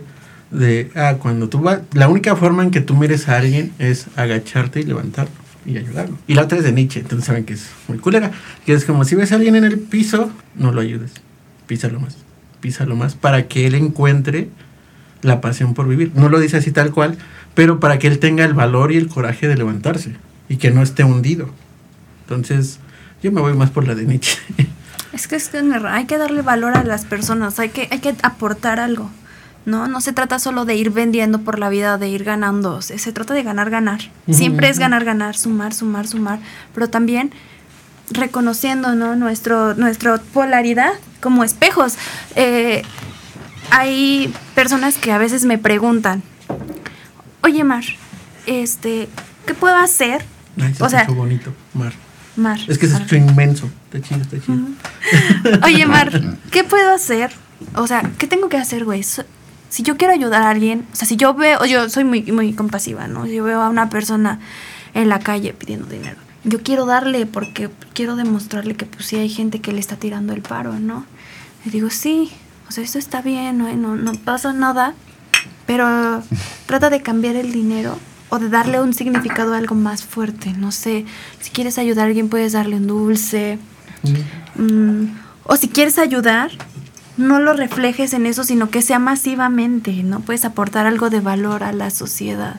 de, ah, cuando tú vas, la única forma en que tú mires a alguien es agacharte y levantarlo y ayudarlo. Y la otra es de Nietzsche, entonces saben que es muy culera, que es como si ves a alguien en el piso, no lo ayudes, písalo más, písalo más, para que él encuentre la pasión por vivir. No lo dice así tal cual, pero para que él tenga el valor y el coraje de levantarse y que no esté hundido. Entonces, yo me voy más por la de Nietzsche. Es que es que hay que darle valor a las personas, hay que, hay que aportar algo. No, no se trata solo de ir vendiendo por la vida, de ir ganando. Se, se trata de ganar, ganar. Siempre es ganar, ganar, sumar, sumar, sumar. Pero también reconociendo ¿no? Nuestro, nuestra polaridad como espejos. Eh, hay personas que a veces me preguntan, oye Mar, este, ¿qué puedo hacer? Ay, se o sea, bonito, Mar. Mar. Es que escuchó inmenso. Está chido, está chido. Oye, Mar, ¿qué puedo hacer? O sea, ¿qué tengo que hacer, güey? Si yo quiero ayudar a alguien, o sea, si yo veo, yo soy muy, muy compasiva, ¿no? Yo veo a una persona en la calle pidiendo dinero. Yo quiero darle porque quiero demostrarle que pues sí hay gente que le está tirando el paro, ¿no? Y digo, sí, o sea, esto está bien, no, no, no pasa nada, pero trata de cambiar el dinero o de darle un significado a algo más fuerte. No sé, si quieres ayudar a alguien puedes darle un dulce, Mm, o si quieres ayudar, no lo reflejes en eso, sino que sea masivamente, ¿no? Puedes aportar algo de valor a la sociedad.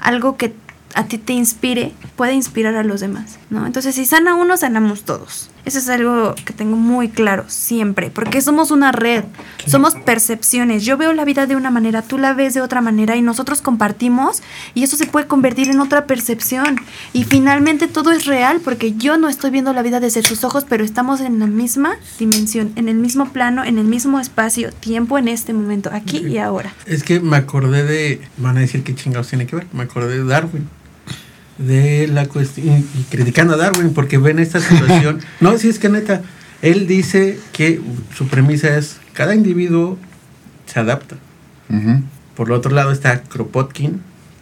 Algo que a ti te inspire, puede inspirar a los demás, ¿no? Entonces, si sana uno, sanamos todos. Eso es algo que tengo muy claro siempre, porque somos una red, somos percepciones. Yo veo la vida de una manera, tú la ves de otra manera y nosotros compartimos y eso se puede convertir en otra percepción. Y finalmente todo es real porque yo no estoy viendo la vida desde tus ojos, pero estamos en la misma dimensión, en el mismo plano, en el mismo espacio, tiempo en este momento, aquí y ahora. Es que me acordé de. Van a decir qué chingados tiene que ver. Me acordé de Darwin. De la cuestión. Y criticando a Darwin porque ven esta situación. no, si es que neta. Él dice que su premisa es: cada individuo se adapta. Por el otro lado está Kropotkin,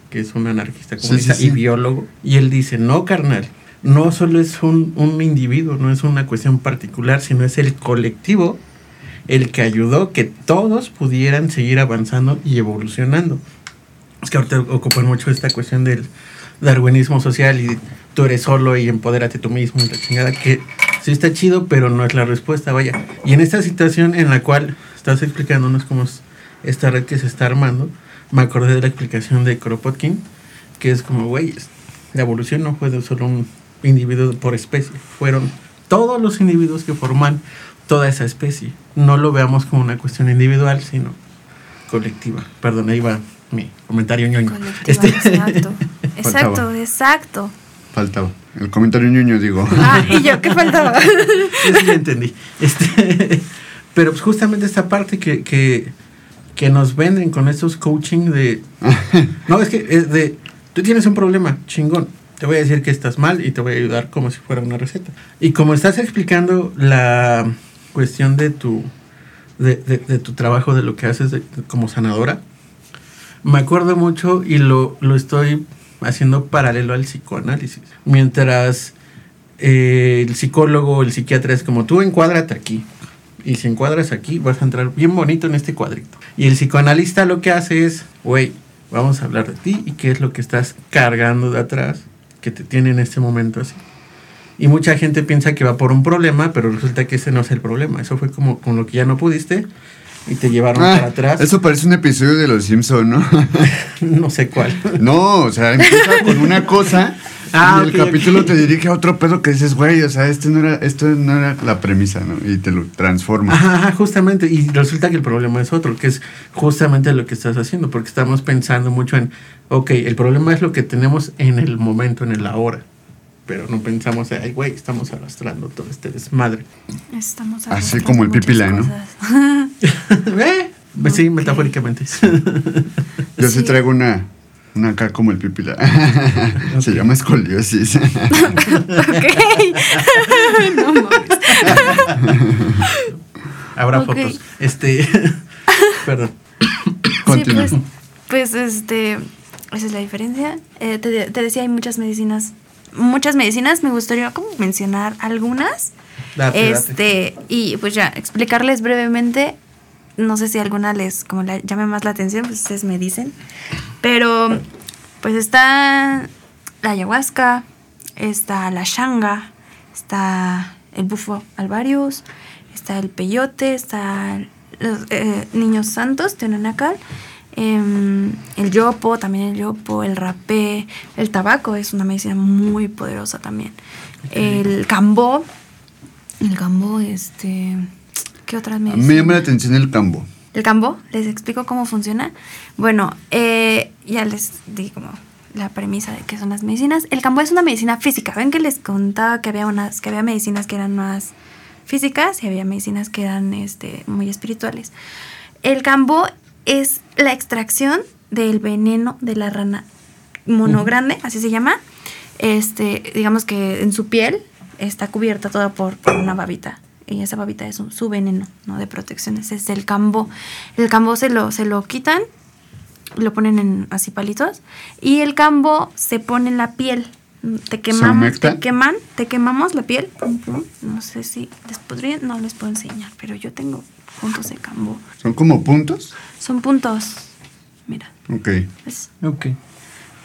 que es un anarquista Sí, comunista sí, sí. y biólogo. Y él dice: no, carnal. No solo es un, un individuo, no es una cuestión particular, sino es el colectivo el que ayudó que todos pudieran seguir avanzando y evolucionando. Es que ahorita ocupan mucho esta cuestión del darwinismo social y tú eres solo y empodérate tú mismo y la chingada, que sí está chido, pero no es la respuesta, vaya. Y en esta situación en la cual estás explicándonos cómo es esta red que se está armando, me acordé de la explicación de Kropotkin, que es como, güey, la evolución no fue de solo un individuo por especie, fueron todos los individuos que forman toda esa especie. No lo veamos como una cuestión individual, sino colectiva. Perdón, ahí va mi comentario ñoño. Este- exacto. Exacto, Faltaba. exacto. Faltaba. El comentario ñoño, digo. Ah, y yo, ¿qué faltaba? Sí, entendí. Este, pero pues justamente esta parte que, que, que nos venden con estos coaching de... No, es que es de... Tú tienes un problema, chingón. Te voy a decir que estás mal y te voy a ayudar como si fuera una receta. Y como estás explicando la cuestión de tu, de, de- de tu trabajo, de lo que haces de- como sanadora, me acuerdo mucho y lo, lo estoy haciendo paralelo al psicoanálisis. Mientras eh, el psicólogo, el psiquiatra es como tú encuádrate aquí. Y si encuadras aquí, vas a entrar bien bonito en este cuadrito. Y el psicoanalista lo que hace es, güey, vamos a hablar de ti y qué es lo que estás cargando de atrás que te tiene en este momento así. Y mucha gente piensa que va por un problema, pero resulta que ese no es el problema. Eso fue como con lo que ya no pudiste y te llevaron Ah, para atrás. eso parece un episodio de Los Simpson, ¿no? no sé cuál. No, o sea, empieza con una cosa Ah, y el ok, capítulo te dirige a otro pedo que dices, güey, o sea, esto no era, esto no era la premisa, ¿no? Y te lo transforma. Ajá, ajá, justamente. Y resulta que el problema es otro, que es justamente lo que estás haciendo, porque estamos pensando mucho en, ok, el problema es lo que tenemos en el momento, en el ahora. Pero no pensamos, ay, güey, estamos arrastrando todo este desmadre. Estamos Así como el pipila, ¿no? ¿Eh? Pues sí, metafóricamente. Yo sí Sí. traigo una, una acá como el pipila. Se llama escoliosis. ok. no mames. Habrá fotos. Este. Perdón. Sí, Continúa. pues, pues este, esa es la diferencia. Eh, te, te decía, hay muchas medicinas muchas medicinas, me gustaría como mencionar algunas. Date, date. este, y pues ya, explicarles brevemente. No sé si alguna les como la llame más la atención, pues ustedes me dicen. Pero pues está la ayahuasca, está la shanga, está el bufo alvarius, está el peyote, está los eh, niños santos, Tenanacal, em, el yopo, también el yopo, el rapé, el tabaco es una medicina muy poderosa también. El cambó, el cambó, este, ¿qué otras A mí medicinas? me llama la atención el cambo. El cambo, les explico cómo funciona. Bueno, eh, ya les di como la premisa de qué son las medicinas. El cambo es una medicina física. Ven que les contaba que había unas, que había medicinas que eran más físicas y había medicinas que eran este, muy espirituales. El cambo es la extracción del veneno de la rana mono grande, así se llama. Este, digamos que en su piel está cubierta toda por, por una babita. Y esa babita es un- su veneno, ¿no? De protección. Ese es el cambo. El cambo se lo, se lo quitan, lo ponen en así palitos. Y el cambo se pone en la piel. Te quemamos, te queman, te quemamos la piel. No sé si les podría, no les puedo enseñar, pero yo tengo puntos de cambo. ¿Son como puntos? Son puntos. Mira, Ok. ¿ves? Ok.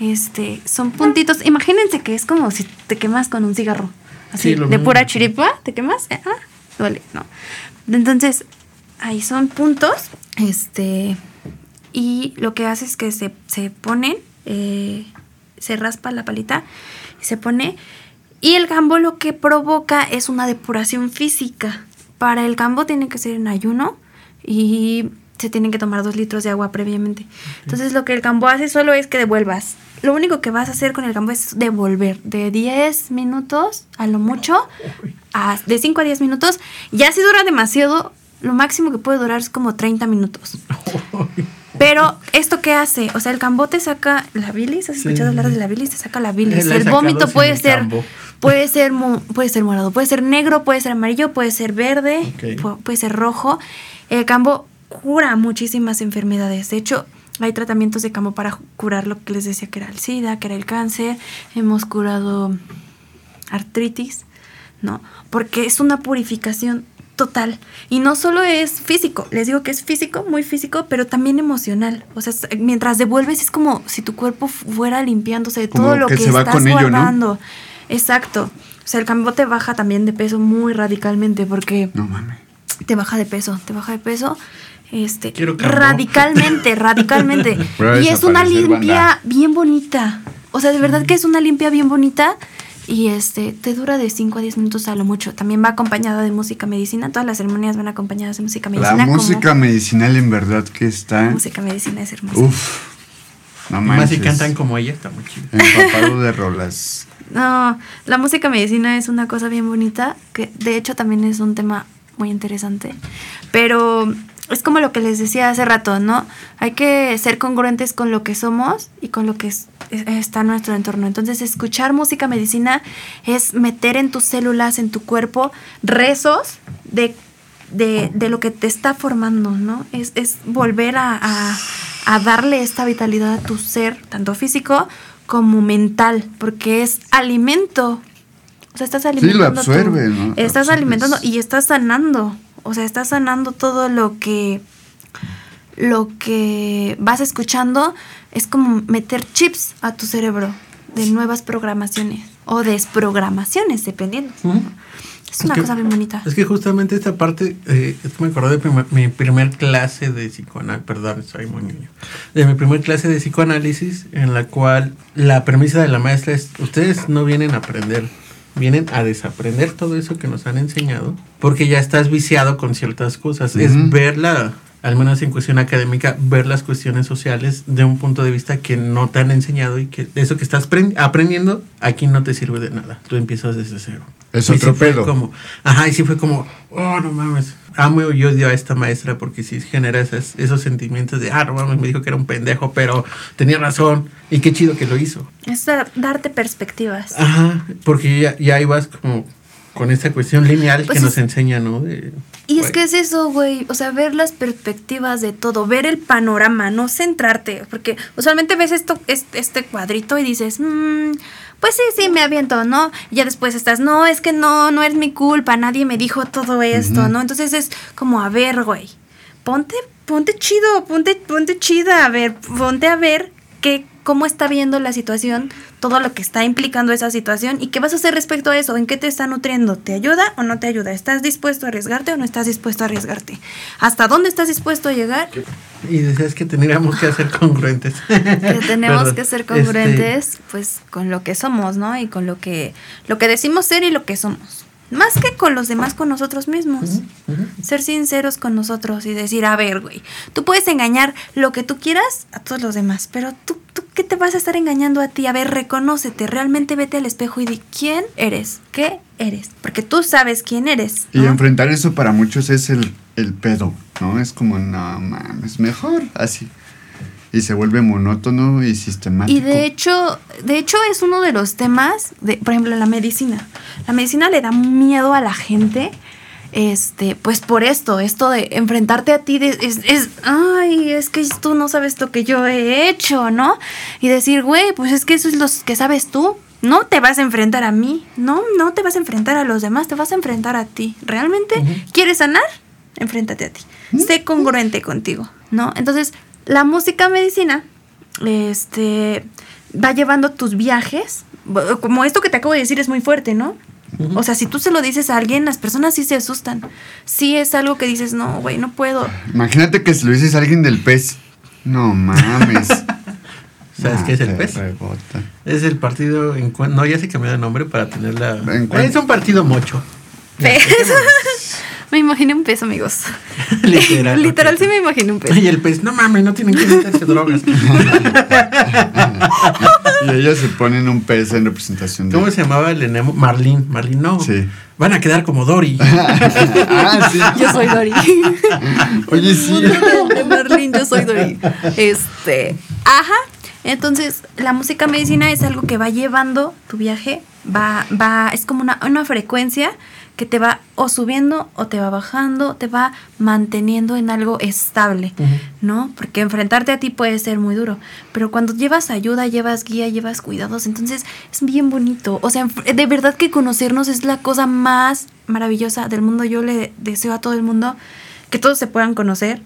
Este, son puntitos. Imagínense que es como si te quemas con un cigarro. Así, Sí, lo de mismo. pura chiripa, te quemas. eh, Ah, duele, no. Entonces, ahí son puntos. Este, y lo que hace es que se, se ponen, eh, se raspa la palita y se pone. Y el gambo lo que provoca es una depuración física. Para el gambo tiene que ser en ayuno y se tienen que tomar dos litros de agua previamente. Entonces lo que el gambo hace solo es que devuelvas. Lo único que vas a hacer con el gambo es devolver de 10 minutos a lo mucho, a, de 5 a 10 minutos. Ya si dura demasiado, lo máximo que puede durar es como 30 minutos. Pero, ¿esto qué hace? O sea, el cambo te saca la bilis. ¿Has Sí. escuchado hablar de la bilis? Te saca la bilis. La el vómito puede ser, puede ser, puede ser morado, puede ser negro, puede ser amarillo, puede ser verde, puede ser rojo. El cambo cura muchísimas enfermedades. De hecho, hay tratamientos de cambo para curar lo que les decía que era el SIDA, que era el cáncer. Hemos curado artritis, ¿no? Porque es una purificación total. Y no solo es físico, les digo que es físico, muy físico, pero también emocional. O sea, mientras devuelves es como si tu cuerpo fuera limpiándose de Como todo lo que que, se va estás guardando. Exacto. O sea, el cambio te baja también de peso muy radicalmente porque No mames. te baja de peso, te baja de peso. Este, radicalmente, radicalmente. Y es una limpia banda. bien bonita. O sea, de verdad que es una limpia bien bonita. Y este, te dura de 5 a 10 minutos a lo mucho. También va acompañada de música medicina. Todas las ceremonias van acompañadas de música medicina. La como- música medicinal en verdad que está. la música medicina es hermosa. Uf. No Más manches. si cantan como ella, está muy chido. Empapado de rolas. No, la música medicina es una cosa bien bonita, que de hecho también es un tema muy interesante. Pero es como lo que les decía hace rato, ¿no? Hay que ser congruentes con lo que somos y con lo que es- es- está en nuestro entorno. Entonces, escuchar música medicina es meter en tus células, en tu cuerpo, rezos de, de, de lo que te está formando, ¿no? Es, es volver a, a- a darle esta vitalidad a tu ser, tanto físico como mental, porque es alimento. O sea, estás alimentando. tu- absorbe, ¿no? Estás Absorbes. alimentando y estás sanando. O sea, estás sanando todo lo que lo que vas escuchando es como meter chips a tu cerebro de nuevas programaciones o desprogramaciones, dependiendo. Es una que- cosa bien bonita. Es que justamente esta parte, eh, me acordé de primer- mi primer clase de psicoanálisis, perdón, soy muy niño, de mi primer clase de psicoanálisis en la cual la premisa de la maestra es, ustedes no vienen a aprender, vienen a desaprender todo eso que nos han enseñado, porque ya estás viciado con ciertas cosas, es Ujú. verla, al menos en cuestión académica, ver las cuestiones sociales de un punto de vista que no te han enseñado y que eso que estás pren- aprendiendo aquí no te sirve de nada, tú empiezas desde cero. Es Y otro sí pedo. como, ajá, y sí fue como, oh, no mames. Amo y odio a esta maestra porque sí genera esas- esos sentimientos de, ah, no mames, me dijo que era un pendejo, pero tenía razón. Y qué chido que lo hizo. Es dar- darte perspectivas. Ajá, porque ya, ya ibas como con esta cuestión lineal Pues que nos es- enseña, ¿no? De, Y es güey, que es eso, güey. O sea, ver las perspectivas de todo, ver el panorama, no centrarte. Porque usualmente ves esto, es- este cuadrito y dices, "Mm, pues sí, sí, me aviento, ¿no? Y ya después estás, no, es que no, no es mi culpa, nadie me dijo todo esto, ¿no? Entonces es como, a ver, güey, ponte, ponte chido, ponte, ponte chida, a ver, ponte a ver qué, cómo está viendo la situación, todo lo que está implicando esa situación y qué vas a hacer respecto a eso, en qué te está nutriendo, ¿te ayuda o no te ayuda? ¿Estás dispuesto a arriesgarte o no estás dispuesto a arriesgarte? ¿Hasta dónde estás dispuesto a llegar? Y decías que tendríamos que ser congruentes. Que tenemos Perdón. que ser Este, congruentes pues con lo que somos, ¿no? Y con lo que lo que decimos ser y lo que somos. Más que con los demás, con nosotros mismos. Ser sinceros con nosotros y decir, a ver, güey, tú puedes engañar lo que tú quieras a todos los demás, pero tú, tú ¿qué te vas a estar engañando a ti? A ver, reconócete, realmente vete al espejo y di quién eres, qué eres, porque tú sabes quién eres. Y enfrentar eso para muchos es el, el pedo, ¿no? Es como, no mames, mejor así. Y se vuelve monótono y sistemático. Y de hecho, de hecho es uno de los temas, de, por ejemplo, la medicina. La medicina le da miedo a la gente, este, pues por esto, esto de enfrentarte a ti, de- es, es, ay, es que tú no sabes lo que yo he hecho, ¿no? Y decir, güey, pues es que eso es lo que sabes tú. No te vas a enfrentar a mí, no, no te vas a enfrentar a los demás, te vas a enfrentar a ti. ¿Realmente quieres sanar? Enfréntate a ti. Sé congruente contigo, ¿no? Entonces, la música medicina este va llevando tus viajes. Como esto que te acabo de decir es muy fuerte, ¿no? O sea, si tú se lo dices a alguien, las personas sí se asustan. Sí es algo que dices, no, güey, no puedo. Imagínate que se lo dices a alguien del pez. No mames. ¿Sabes Ah, qué es el pez? rebota. Es el partido en No, ya se cambió de nombre para tener la. Es un partido mocho. Pez. Me imaginé un pez, amigos. Literal. Literal, sí me imaginé un pez. Y el pez, no mames, no tienen que meterse drogas. Y ellos se ponen un pez en representación de. ¿Cómo se llamaba el enemo? Marlene. Marlene, no. Sí. Van a quedar como Dory. ah, sí. Yo soy Dory. Oye, sí. de Marlene, yo soy Dory. Este, ajá. Entonces, la música medicina es algo que va llevando tu viaje, va, va, es como una, una frecuencia que te va o subiendo o te va bajando, te va manteniendo en algo estable, Ujú. ¿no? Porque enfrentarte a ti puede ser muy duro, pero cuando llevas ayuda, llevas guía, llevas cuidados, entonces es bien bonito. O sea, de verdad que conocernos es la cosa más maravillosa del mundo. Yo le deseo a todo el mundo que todos se puedan conocer,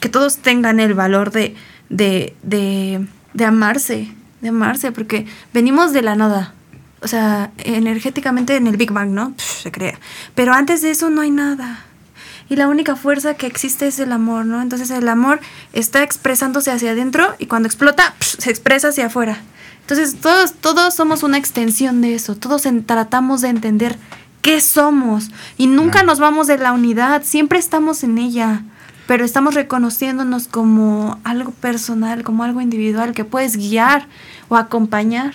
que todos tengan el valor de, de, de, de amarse, de amarse, porque venimos de la nada. O sea, energéticamente en el Big Bang, ¿no? Se crea. Pero antes de eso no hay nada. Y la única fuerza que existe es el amor, ¿no? Entonces el amor está expresándose hacia adentro y cuando explota, se expresa hacia afuera. Entonces todos, todos somos una extensión de eso. Todos en- tratamos de entender qué somos. Y nunca nos vamos de la unidad. Siempre estamos en ella. Pero estamos reconociéndonos como algo personal, como algo individual que puedes guiar o acompañar.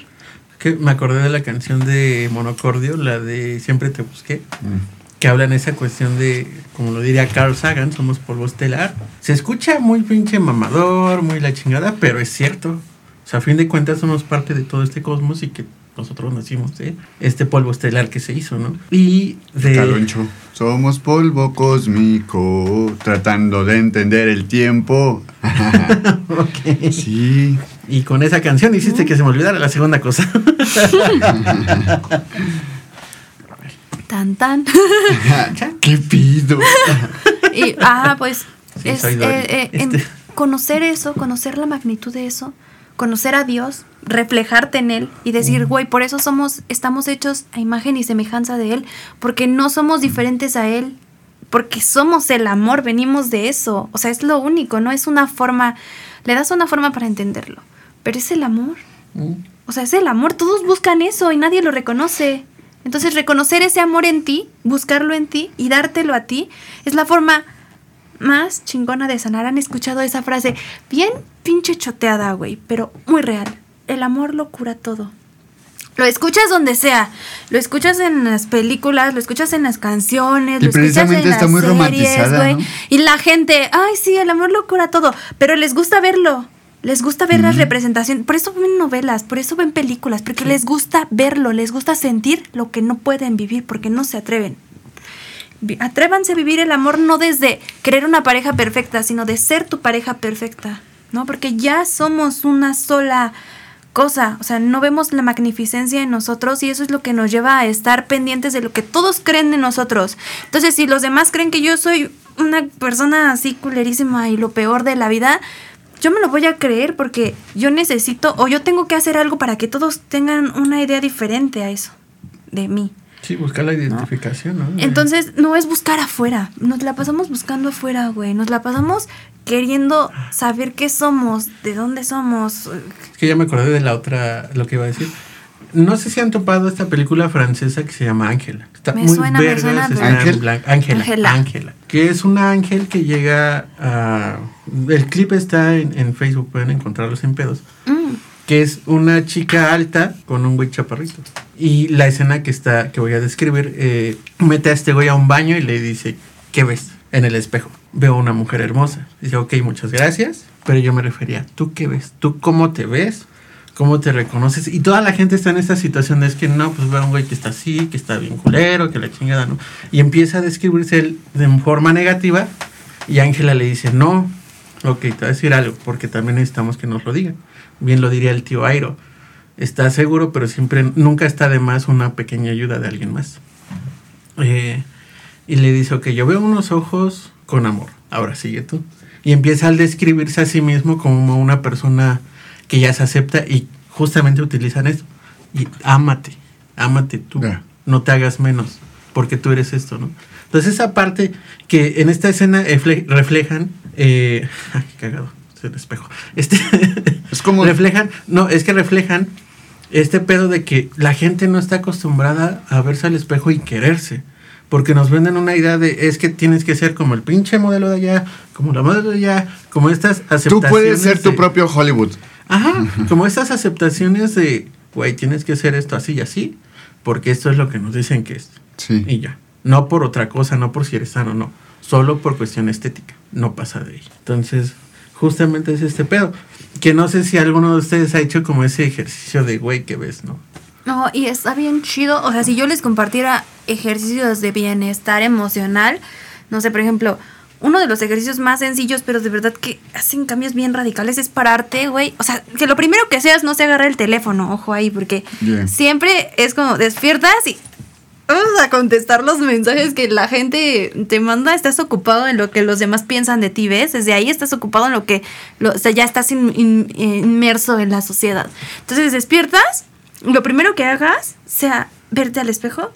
Que me acordé de la canción de Monocordio, la de Siempre te busqué, Mm. que habla en esa cuestión de, como lo diría Carl Sagan, somos polvo estelar. Se escucha muy pinche mamador, muy la chingada, pero es cierto. O sea, a fin de cuentas somos parte de todo este cosmos y que nosotros nacimos de este polvo estelar que se hizo, ¿no? Y de... Caloncho. Somos polvo cósmico, tratando de entender el tiempo. Ok. sí. Y con esa canción hiciste que se me olvidara la segunda cosa. Tan tan. ¿Qué pido? Y, ah, pues Sí, es, eh, eh, en- Este. conocer eso, conocer la magnitud de eso, conocer a Dios, reflejarte en Él y decir, güey, por eso somos, estamos hechos a imagen y semejanza de Él, porque no somos diferentes a Él, porque somos el amor, venimos de eso, o sea, es lo único, no es una forma, le das una forma para entenderlo, pero es el amor. O sea, es el amor, todos buscan eso y nadie lo reconoce. Entonces, reconocer ese amor en ti, buscarlo en ti y dártelo a ti, es la forma más chingona de sanar. Han escuchado esa frase bien pinche choteada, güey, pero muy real. El amor lo cura todo. Lo escuchas donde sea, lo escuchas en las películas, lo escuchas en las canciones, Y lo escuchas en está las muy series, güey. ¿no? Y la gente, ay, sí, el amor lo cura todo, pero les gusta verlo. Les gusta ver las representaciones, por eso ven novelas, por eso ven películas, porque les gusta verlo, les gusta sentir lo que no pueden vivir, porque no se atreven. Atrévanse a vivir el amor no desde querer una pareja perfecta, sino de ser tu pareja perfecta, ¿no? Porque ya somos una sola cosa, o sea, no vemos la magnificencia en nosotros y eso es lo que nos lleva a estar pendientes de lo que todos creen de nosotros. Entonces, si los demás creen que yo soy una persona así culerísima y lo peor de la vida, yo me lo voy a creer porque yo necesito o yo tengo que hacer algo para que todos tengan una idea diferente a eso de mí. Sí, buscar la identificación, ¿no? Entonces, no es buscar afuera. Nos la pasamos buscando afuera, güey. Nos la pasamos queriendo saber qué somos, de dónde somos. Es que ya me acordé de la otra, lo que iba a decir. No sé si han topado esta película francesa que se llama Ángela. Está Me muy suena, me vergas, suena, en blanco. Ángela, Ángela. Ángela. Que es una ángel que llega a... El clip está en, en Facebook, pueden encontrarlo sin pedos. Mm, Que es una chica alta con un güey chaparrito. Y la escena que está, que voy a describir, eh, mete a este güey a un baño y le dice, ¿qué ves? En el espejo. Veo una mujer hermosa. Dice, ok, muchas gracias. Pero yo me refería, ¿tú qué ves? ¿Tú cómo te ves? ¿Cómo te reconoces? Y toda la gente está en esta situación de es que no, pues veo a un güey que está así, que está bien culero, que la chingada, ¿no? Y empieza a describirse él de forma negativa. Y Ángela le dice, no, ok, te voy a decir algo, porque también necesitamos que nos lo digan. Bien lo diría el tío Airo. Está seguro, pero siempre, nunca está de más una pequeña ayuda de alguien más. Eh, y le dice, ok, yo veo unos ojos con amor. Ahora sigue tú. Y empieza al describirse a sí mismo como una persona que ya se acepta y justamente utilizan esto. Y ámate, ámate tú. Ya. No te hagas menos, porque tú eres esto, ¿no? Entonces esa parte que en esta escena efle- reflejan... Eh, ay, cagado, es el espejo. Este, Es como- Reflejan, no, es que reflejan este pedo de que la gente no está acostumbrada a verse al espejo y quererse. Porque nos venden una idea de es que tienes que ser como el pinche modelo de allá, como la modelo de allá, como estas Tú aceptaciones. puedes ser tu de- propio Hollywood. Ajá, como estas aceptaciones de, güey, tienes que hacer esto así y así, porque esto es lo que nos dicen que es. Sí. Y ya. No por otra cosa, no por si eres sano, no. Solo por cuestión estética. No pasa de ahí. Entonces, justamente es este pedo. Que no sé si alguno de ustedes ha hecho como ese ejercicio de, güey, que ves, ¿no? No, y está bien chido. O sea, si yo les compartiera ejercicios de bienestar emocional, no sé, por ejemplo, uno de los ejercicios más sencillos, pero de verdad que hacen cambios bien radicales, es pararte, güey. O sea, que lo primero que seas no se agarrar el teléfono, ojo ahí, porque Bien. siempre es como despiertas y vamos a contestar los mensajes que la gente te manda, estás ocupado en lo que los demás piensan de ti, ¿ves? Desde ahí estás ocupado en lo que, lo- o sea, ya estás in- in- inmerso en la sociedad. Entonces despiertas, lo primero que hagas sea verte al espejo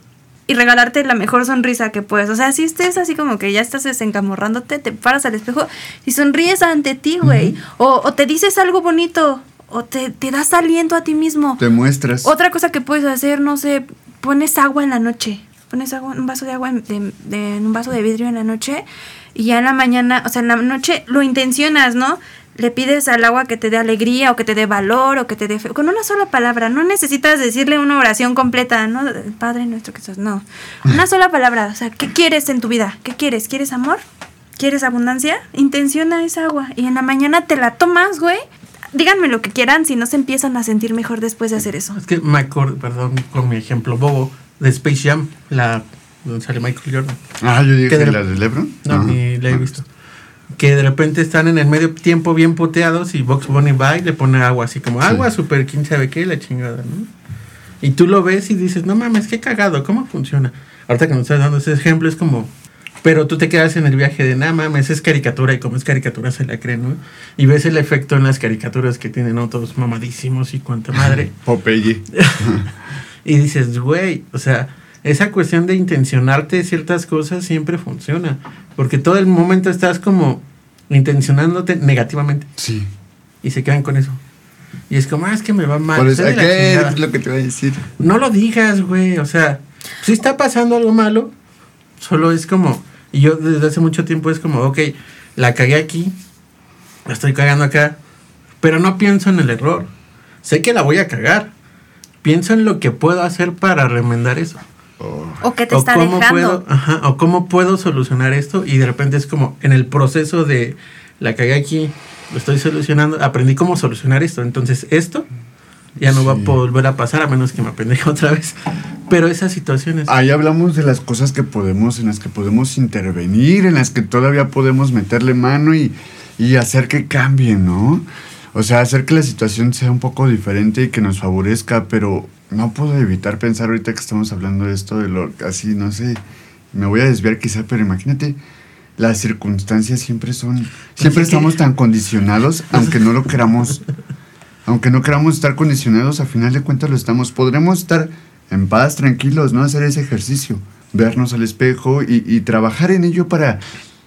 y regalarte la mejor sonrisa que puedes. O sea, si estés así como que ya estás desencamorrándote, te paras al espejo y sonríes ante ti, güey. o, o te dices algo bonito, o te, te das aliento a ti mismo. Te muestras. Otra cosa que puedes hacer, no sé, pones agua en la noche. Pones agua, un vaso de agua en, de- de- en un vaso de vidrio en la noche y ya en la mañana, o sea, en la noche lo intencionas, ¿no? Le pides al agua que te dé alegría o que te dé valor o que te dé fe. Con una sola palabra, no necesitas decirle una oración completa, ¿no? Padre nuestro que estás, no. Una sola palabra, o sea, ¿qué quieres en tu vida? ¿Qué quieres? ¿Quieres amor? ¿Quieres abundancia? Intenciona esa agua y en la mañana te la tomas, güey. Díganme lo que quieran si no se empiezan a sentir mejor después de hacer eso. Es que me acuerdo, perdón, con mi ejemplo bobo, de Space Jam, la donde sale Michael Jordan. Ah, yo dije ¿Qué de- la de Lebron. No, Ajá. ni la he visto. Que de repente están en el medio tiempo bien puteados y Box Bunny va y le pone agua, así como agua, super quién sabe qué, la chingada, ¿no? Y tú lo ves y dices, no mames, qué cagado, ¿cómo funciona? Ahorita que nos estás dando ese ejemplo es como, pero tú te quedas en el viaje de, nada mames, es caricatura y como es caricatura se la creen, ¿no? Y ves el efecto en las caricaturas que tienen otros mamadísimos y cuanta madre. Popeye. Y dices, güey, o sea, esa cuestión de intencionarte ciertas cosas siempre funciona. Porque todo el momento estás como intencionándote negativamente. Sí. Y se quedan con eso. Y es como, ah, es que me va mal. La ¿qué chingada". es lo que te voy a decir? No lo digas, güey. O sea, si está pasando algo malo, solo es como. Y yo desde hace mucho tiempo es como, ok, la cagué aquí, la estoy cagando acá, pero no pienso en el error. Sé que la voy a cagar. Pienso en lo que puedo hacer para remendar eso. Oh, O que te o está cómo dejando. puedo, ajá, o cómo puedo solucionar esto y de repente es como en el proceso de la cagué aquí, lo estoy solucionando, aprendí cómo solucionar esto, entonces esto ya no va a volver a pasar a menos que me apendeje otra vez. Pero esas situaciones Ahí hablamos de las cosas que podemos, en las que podemos intervenir, en las que todavía podemos meterle mano y, y hacer que cambien, ¿no? O sea, hacer que la situación sea un poco diferente y que nos favorezca, pero no puedo evitar pensar ahorita que estamos hablando de esto, de lo así, no sé, me voy a desviar quizá, pero imagínate, las circunstancias siempre son, siempre es que- estamos tan condicionados, aunque no lo queramos, aunque no queramos estar condicionados, a final de cuentas lo estamos. Podremos estar en paz, tranquilos, no hacer ese ejercicio, vernos al espejo y, y trabajar en ello para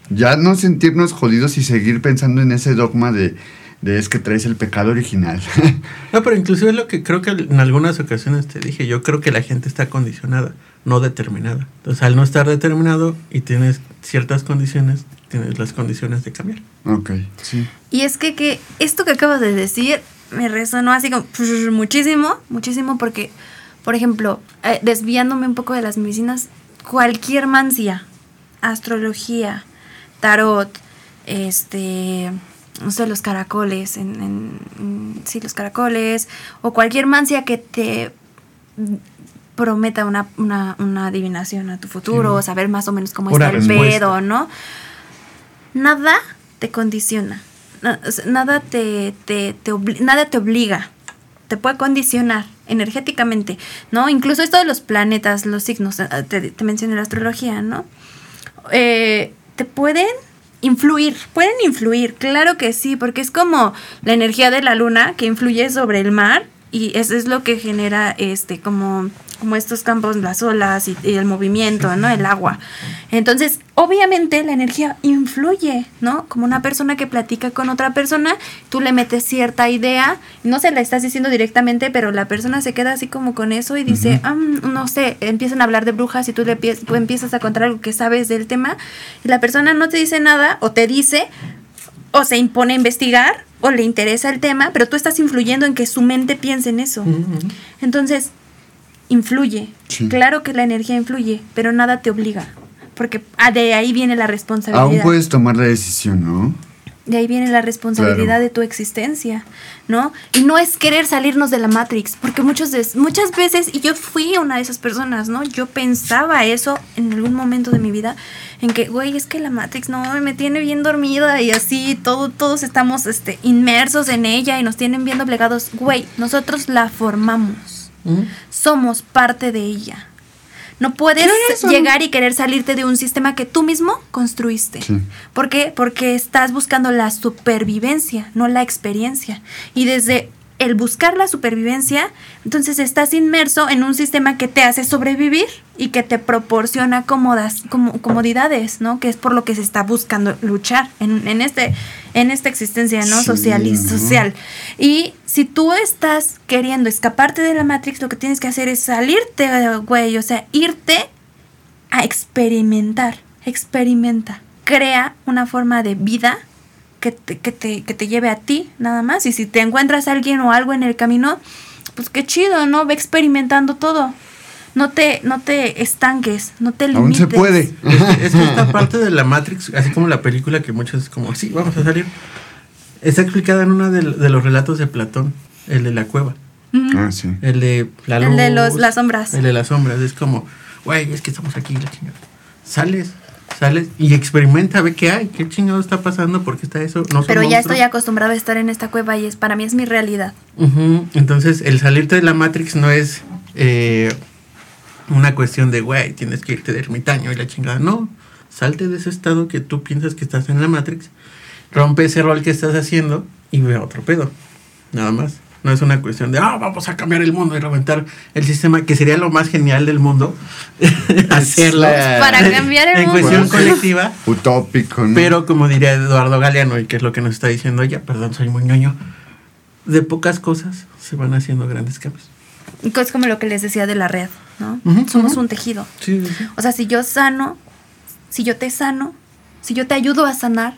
ya no sentirnos jodidos y seguir pensando en ese dogma de, de es que traes el pecado original. No, pero inclusive es lo que creo que en algunas ocasiones te dije. Yo creo que la gente está condicionada, no determinada. Entonces, al no estar determinado y tienes ciertas condiciones, tienes las condiciones de cambiar. ok, sí. Y es que, que esto que acabas de decir me resonó así como muchísimo, muchísimo porque, por ejemplo, eh, desviándome un poco de las medicinas, cualquier mancia, astrología, tarot, este, no sé, los caracoles, en, en- en- sí, los caracoles, o cualquier mancia que te prometa una, una, una adivinación a tu futuro, Sí. saber más o menos cómo Una está el pedo, ¿no? Nada te condiciona, o nada te, te, te nada te obliga, te puede condicionar energéticamente, ¿no? Incluso esto de los planetas, los signos, eh, te, te mencioné la astrología, ¿no? Eh, te pueden influir, pueden influir, claro que sí, porque es como la energía de la luna que influye sobre el mar y eso es lo que genera este como como estos campos, las olas y, y el movimiento, ¿no? El agua. Entonces, obviamente la energía influye, ¿no? Como una persona que platica con otra persona, tú le metes cierta idea, no se la estás diciendo directamente, pero la persona se queda así como con eso y dice, "Ah, mm, no sé, empiezan a hablar de brujas y tú le tú empiezas a contar algo que sabes del tema y la persona no te dice nada o te dice o se impone a investigar o le interesa el tema, pero tú estás influyendo en que su mente piense en eso. Entonces, influye. Sí. Claro que la energía influye, pero nada te obliga. Porque ah, de ahí viene la responsabilidad. Aún puedes tomar la decisión, ¿no? De ahí viene la responsabilidad Claro. de tu existencia, ¿no? Y no es querer salirnos de la Matrix, porque muchos des- muchas veces, y yo fui una de esas personas, ¿no? Yo pensaba eso en algún momento de mi vida, en que, güey, es que la Matrix no me tiene bien dormida y así, todo, todos estamos este, inmersos en ella y nos tienen bien doblegados. Güey, nosotros la formamos, somos parte de ella. No puedes llegar y querer salirte de un sistema que tú mismo construiste. Sí. ¿Por qué? Porque estás buscando la supervivencia, no la experiencia. Y desde el buscar la supervivencia, entonces estás inmerso en un sistema que te hace sobrevivir y que te proporciona cómodas, como, comodidades, ¿no? Que es por lo que se está buscando luchar en, en este, en esta existencia, ¿no? Sí, social y social. Y si tú estás queriendo escaparte de la Matrix, lo que tienes que hacer es salirte, güey, o sea, irte a experimentar, experimenta, crea una forma de vida que te, que te, que te lleve a ti nada más y si te encuentras a alguien o algo en el camino, pues qué chido, ¿no? Ve experimentando todo. No te, no te estanques, no te limites. Aún se puede. Es que, es que esta parte de la Matrix, así como la película que muchos es como, sí, vamos a salir, está explicada en uno de, de los relatos de Platón, el de la cueva, Ah, sí. el de la luz. El de los- las sombras. El de las sombras, es como, güey, es que estamos aquí, la chingada. Sales, sales y experimenta, ve qué hay, qué chingado está pasando, por qué está eso. No Pero ya monstruos. estoy acostumbrada a estar en esta cueva y es para mí es mi realidad. Entonces, el salirte de la Matrix no es eh, una cuestión de, güey, tienes que irte de ermitaño y la chingada. No, salte de ese estado que tú piensas que estás en la Matrix, rompe ese rol que estás haciendo y ve otro pedo. Nada más. No es una cuestión de, ah, vamos a cambiar el mundo y reventar el sistema, que sería lo más genial del mundo. Hacerla Para cambiar el en mundo. cuestión colectiva. Utópico, ¿no? Pero como diría Eduardo Galeano, y que es lo que nos está diciendo ella, perdón, soy muy ñoño, de pocas cosas se van haciendo grandes cambios. Es como lo que les decía de la red, ¿no? Somos un tejido. Sí, sí, sí. O sea, si yo sano, si yo te sano, si yo te ayudo a sanar,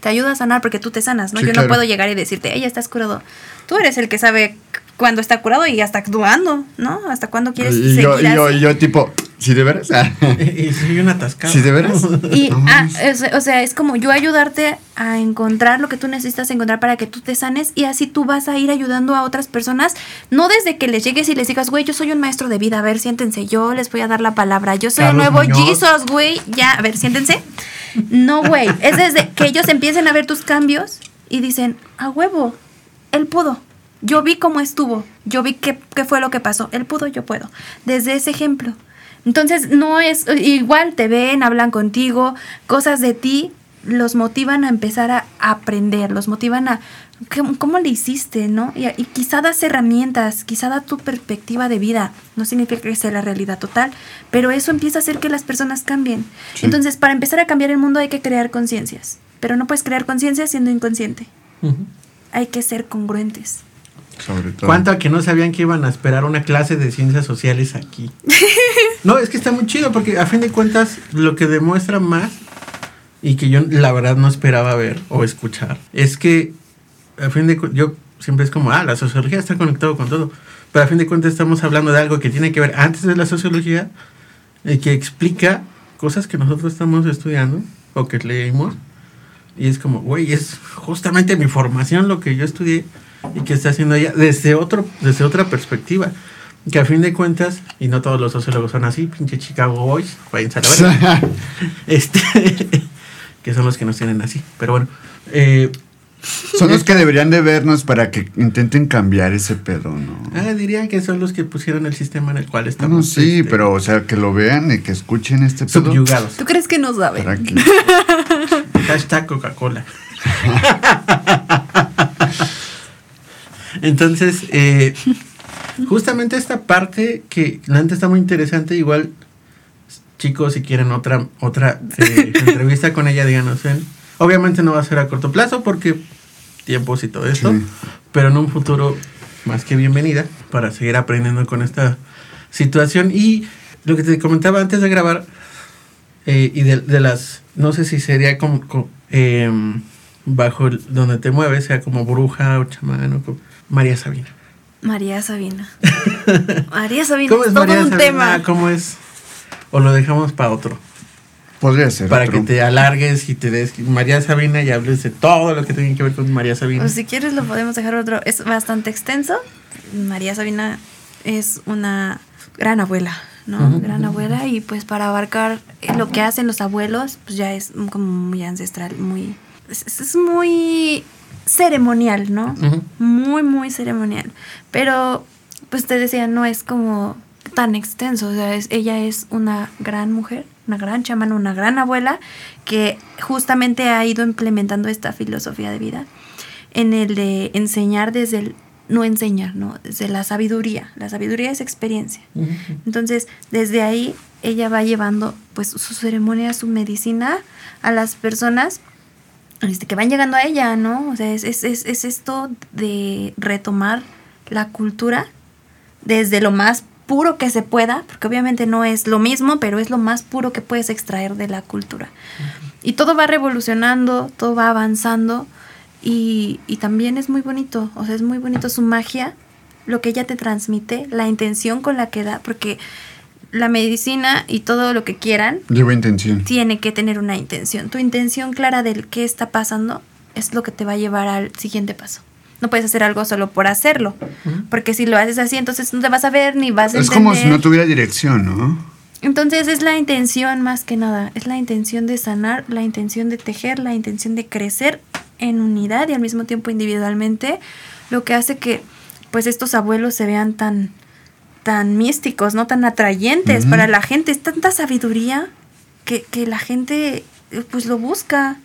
te ayudo a sanar porque tú te sanas, ¿no? Sí, yo claro. no puedo llegar y decirte, ella estás curado. Tú eres el que sabe cuándo está curado y hasta actuando, ¿no? Hasta cuándo quieres y seguir yo, y yo, y yo tipo, ¿sí de veras? Ah. Y soy un atascado. ¿Sí de veras? Y, No ah, es- o sea, es como yo ayudarte a encontrar lo que tú necesitas encontrar para que tú te sanes y así tú vas a ir ayudando a otras personas, no desde que les llegues y les digas, güey, yo soy un maestro de vida, a ver, siéntense, yo les voy a dar la palabra, yo soy Carlos el nuevo Muñoz. Jesus, güey, ya, a ver, siéntense. No, güey, es desde que ellos empiecen a ver tus cambios y dicen, a huevo, él pudo. Yo vi cómo estuvo, yo vi qué, qué fue lo que pasó, él pudo, yo puedo. Desde ese ejemplo. Entonces, no es igual, te ven, hablan contigo, cosas de ti, los motivan a empezar a aprender, los motivan a ¿cómo, cómo le hiciste, no? Y, y quizá das herramientas, quizá da tu perspectiva de vida, no significa que sea la realidad total, pero eso empieza a hacer que las personas cambien. Sí. Entonces, para empezar a cambiar el mundo hay que crear conciencias, pero no puedes crear conciencia siendo inconsciente, hay que ser congruentes. Sobre todo. ¿Cuánto a que no sabían que iban a esperar una clase de ciencias sociales aquí? No, es que está muy chido porque a fin de cuentas lo que demuestra más y que yo la verdad no esperaba ver o escuchar es que a fin de yo siempre es como, ah, la sociología está conectado con todo, pero a fin de cuentas estamos hablando de algo que tiene que ver antes de la sociología y que explica cosas que nosotros estamos estudiando o que leímos y es como, güey, es justamente mi formación lo que yo estudié y que está haciendo ella desde otro desde otra perspectiva. Que a fin de cuentas, y no todos los sociólogos son así, pinche Chicago Boys, váyanse a la este, que son los que nos tienen así. Pero bueno, eh, Son los que deberían de vernos para que intenten cambiar ese pedo, ¿no? ah, diría que son los que pusieron el sistema en el cual No, estamos. sí, este, pero o sea, que lo vean y que escuchen este pedo. subyugados. ¿Tú crees que no saben? Hashtag Coca-Cola. Entonces, eh, justamente esta parte que la neta está muy interesante, igual chicos, si quieren otra otra eh, entrevista con ella, díganos. ¿eh? Obviamente no va a ser a corto plazo porque tiempos y todo esto, Sí. pero en un futuro más que bienvenida para seguir aprendiendo con esta situación. Y lo que te comentaba antes de grabar, eh, y de, de las, no sé si sería como, co- em, bajo el- donde te mueves, sea como bruja o chamán o como María Sabina. María Sabina. María Sabina ¿Cómo es todo María un Sabina? tema. ¿Cómo es? O lo dejamos para otro. Podría ser. Para otro. que te alargues y te des María Sabina y hables de todo lo que tiene que ver con María Sabina. Pues si quieres lo podemos dejar otro. Es bastante extenso. María Sabina es una gran abuela, ¿no? Gran abuela y pues para abarcar lo que hacen los abuelos, pues ya es como muy ancestral, muy... Es, es muy ceremonial, ¿no? Muy, muy ceremonial. Pero, pues te decía, no es como tan extenso. O sea, es, ella es una gran mujer, una gran chamana, una gran abuela que justamente ha ido implementando esta filosofía de vida en el de enseñar desde el no enseñar, ¿no? Desde la sabiduría. La sabiduría es experiencia. Entonces, desde ahí ella va llevando pues su ceremonia, su medicina a las personas este, que van llegando a ella, ¿no? O sea, es, es, es, es esto de retomar la cultura desde lo más puro que se pueda, porque obviamente no es lo mismo, pero es lo más puro que puedes extraer de la cultura. Y todo va revolucionando, todo va avanzando y, y también es muy bonito, o sea, es muy bonito su magia, lo que ella te transmite, la intención con la que da, porque la medicina y todo lo que quieran Lleva intención. tiene que tener una intención. Tu intención clara del qué está pasando es lo que te va a llevar al siguiente paso. No puedes hacer algo solo por hacerlo, porque si lo haces así, entonces no te vas a ver ni vas a Es entender. como si no tuviera dirección, ¿no? Entonces es la intención más que nada, es la intención de sanar, la intención de tejer, la intención de crecer en unidad y al mismo tiempo individualmente, lo que hace que pues estos abuelos se vean tan tan místicos, no tan atrayentes para la gente, es tanta sabiduría que, que la gente eh, pues lo busca,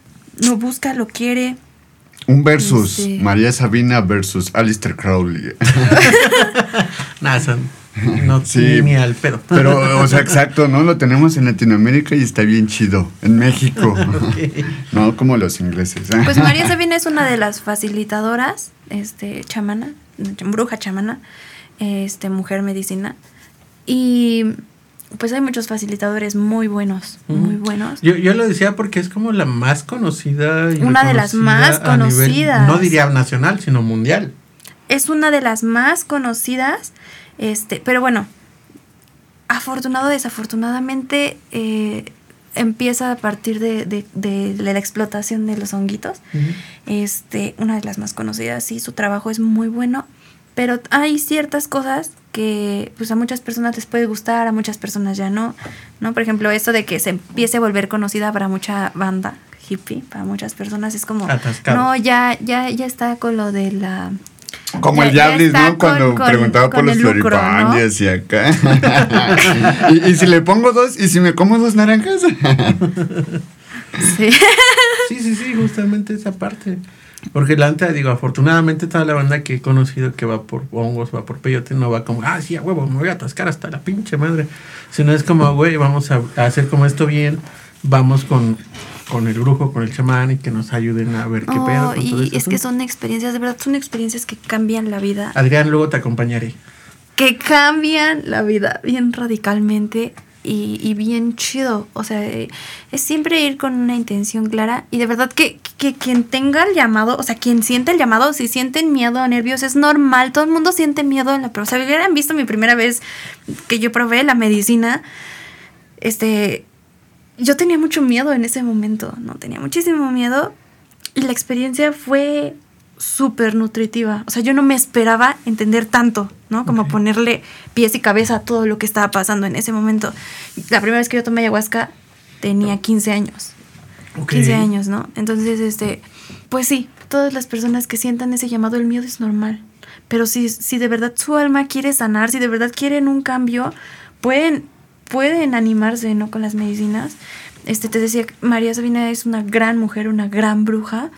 lo busca, lo quiere. Un versus. Este. María Sabina versus Alistair Crowley. Nada, son no Sí. ni, ni al pedo. Pero, o sea, exacto, ¿no? Lo tenemos en Latinoamérica y está bien chido. En México. No como los ingleses. ¿eh? Pues María Sabina es una de las facilitadoras, este, chamana, bruja chamana, este, mujer medicina. Y pues hay muchos facilitadores muy buenos, muy buenos. Yo, yo lo decía porque es como la más conocida. y Una de las más nivel, conocidas. no diría nacional, sino mundial. Es una de las más conocidas, este, pero bueno, afortunado o desafortunadamente eh, empieza a partir de, de- de la explotación de los honguitos. este, una de las más conocidas, sí, su trabajo es muy bueno, pero hay ciertas cosas que pues a muchas personas les puede gustar, a muchas personas ya no, ¿no? Por ejemplo, esto de que se empiece a volver conocida para mucha banda, hippie para muchas personas es como Atascado. no ya ya ya está con lo de la Como Ya- el ya Diablis, está ¿no? Cuando con- con- preguntaba por los floripandias y acá. y, y si le pongo dos, y si me como dos naranjas. sí. Sí, sí, sí, justamente esa parte. Porque la digo, afortunadamente toda la banda que he conocido que va por hongos, va por peyote, no va como, ah, sí, a huevo, me voy a atascar hasta la pinche madre. Sino es como, güey, vamos a, a hacer como esto bien, vamos con, con el brujo, con el chamán y que nos ayuden a ver qué Oh, pedo. con todo y este es que son experiencias de verdad son experiencias que cambian la vida Adrián, luego te acompañaré. que cambian la vida bien radicalmente y, bien chido. O sea, eh, es siempre ir con una intención clara y de verdad que, que quien tenga el llamado, o sea, quien siente el llamado, si sienten miedo o nervios, es normal. Todo el mundo siente miedo en la pero O sea, hubieran visto mi primera vez que yo probé la medicina, este, yo tenía mucho miedo en ese momento, ¿no? Tenía muchísimo miedo y la experiencia fue súper nutritiva. O sea, yo no me esperaba entender tanto, ¿no? Como ponerle pies y cabeza a todo lo que estaba pasando en ese momento. La primera vez que yo tomé ayahuasca tenía 15 años. Ok. 15 años, ¿no? Entonces, este, pues sí, todas las personas que sientan ese llamado, el miedo es normal. Pero si, si de verdad su alma quiere sanar, si de verdad quieren un cambio, pueden, pueden animarse, ¿no? Con las medicinas. Este, te decía, María Sabina es una gran mujer, una gran bruja.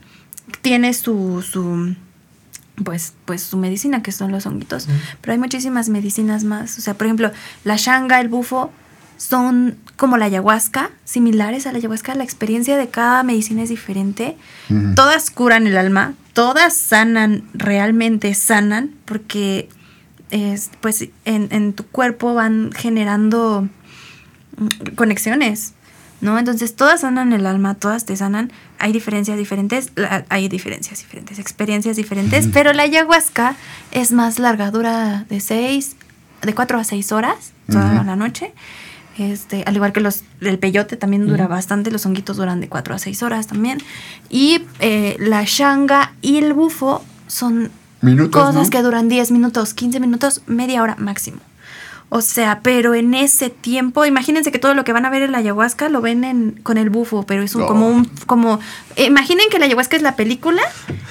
Tiene su, su, pues, pues su medicina, que son los honguitos. Pero hay muchísimas medicinas más. O sea, por ejemplo, la shanga, el bufo, son como la ayahuasca, similares a la ayahuasca. La experiencia de cada medicina es diferente. Todas curan el alma, todas sanan, realmente sanan, porque es, pues en, en tu cuerpo van generando mm, conexiones, ¿no? Entonces todas sanan el alma, todas te sanan. Hay diferencias diferentes, la- hay diferencias diferentes, experiencias diferentes, pero la ayahuasca es más larga, dura de seis, de cuatro a seis horas toda la noche. Este, al igual que los el peyote también dura bastante, los honguitos duran de 4 a 6 horas también. Y eh, la shanga y el bufo son Minutos, cosas ¿no? que duran 10 minutos, 15 minutos, media hora máximo. O sea, pero en ese tiempo, imagínense que todo lo que van a ver en la ayahuasca lo ven en- con el bufo, pero es un, Oh. como un, como, imaginen que la ayahuasca es la película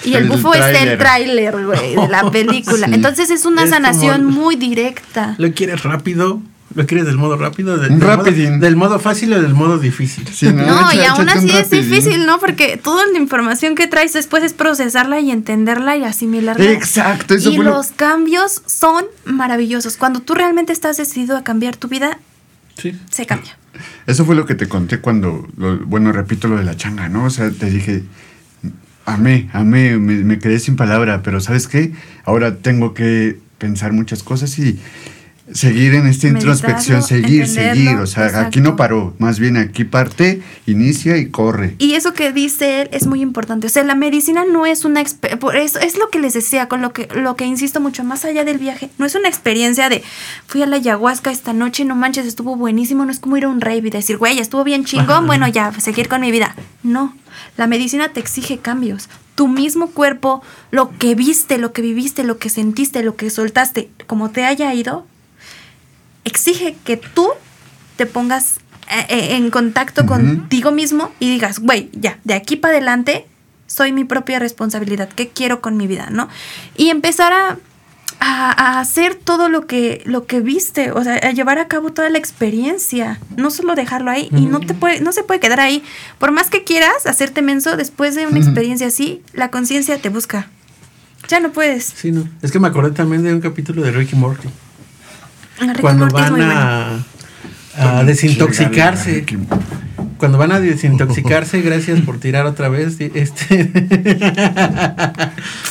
y el, El bufo es el tráiler, güey, de la película. Sí. Entonces es una Es sanación como- muy directa. ¿Lo quieres rápido? ¿Lo quieres del modo rápido? de- del, modo, del modo fácil o del modo difícil? Sí, No, y Echa- aún así es difícil, ¿no? Porque toda la información que traes después es procesarla y entenderla y asimilarla. Exacto, eso y fue lo- los cambios son maravillosos. Cuando tú realmente estás decidido a cambiar tu vida, Sí. se cambia. Eso fue lo que te conté cuando, lo- bueno, repito lo de la changa, ¿no? O sea, te dije, amé, amé, me, me quedé sin palabra, pero ¿sabes qué? Ahora tengo que pensar muchas cosas y seguir en esta Meditarlo, introspección, seguir, seguir. O sea, aquí no paró, más bien aquí parte, inicia y corre. Y eso que dice él es muy importante. O sea, la medicina no es una por eso es lo que les decía, con lo que lo que insisto mucho más allá del viaje, no es una experiencia de fui a la ayahuasca esta noche, no manches, estuvo buenísimo, no es como ir a un rave y decir, "Güey, estuvo bien chingón, bueno, ya, seguir con mi vida." No. La medicina te exige cambios. Tu mismo cuerpo, lo que viste, lo que viviste, lo que sentiste, lo que soltaste, como te haya ido, exige que tú te pongas eh, eh, en contacto Ujú. contigo mismo y digas, güey, ya, de aquí para adelante soy mi propia responsabilidad, ¿qué quiero con mi vida, no? Y empezar a, a- a hacer todo lo que, lo que viste, o sea, a llevar a cabo toda la experiencia, no solo dejarlo ahí, y no te puede, no se puede quedar ahí. Por más que quieras hacerte menso, después de una experiencia así, la conciencia te busca. Ya no puedes. Sí, no. Es que me acordé también de un capítulo de Ricky Morty. Cuando van bueno. a, a desintoxicarse. Cuando van a desintoxicarse, gracias por tirar otra vez. Este,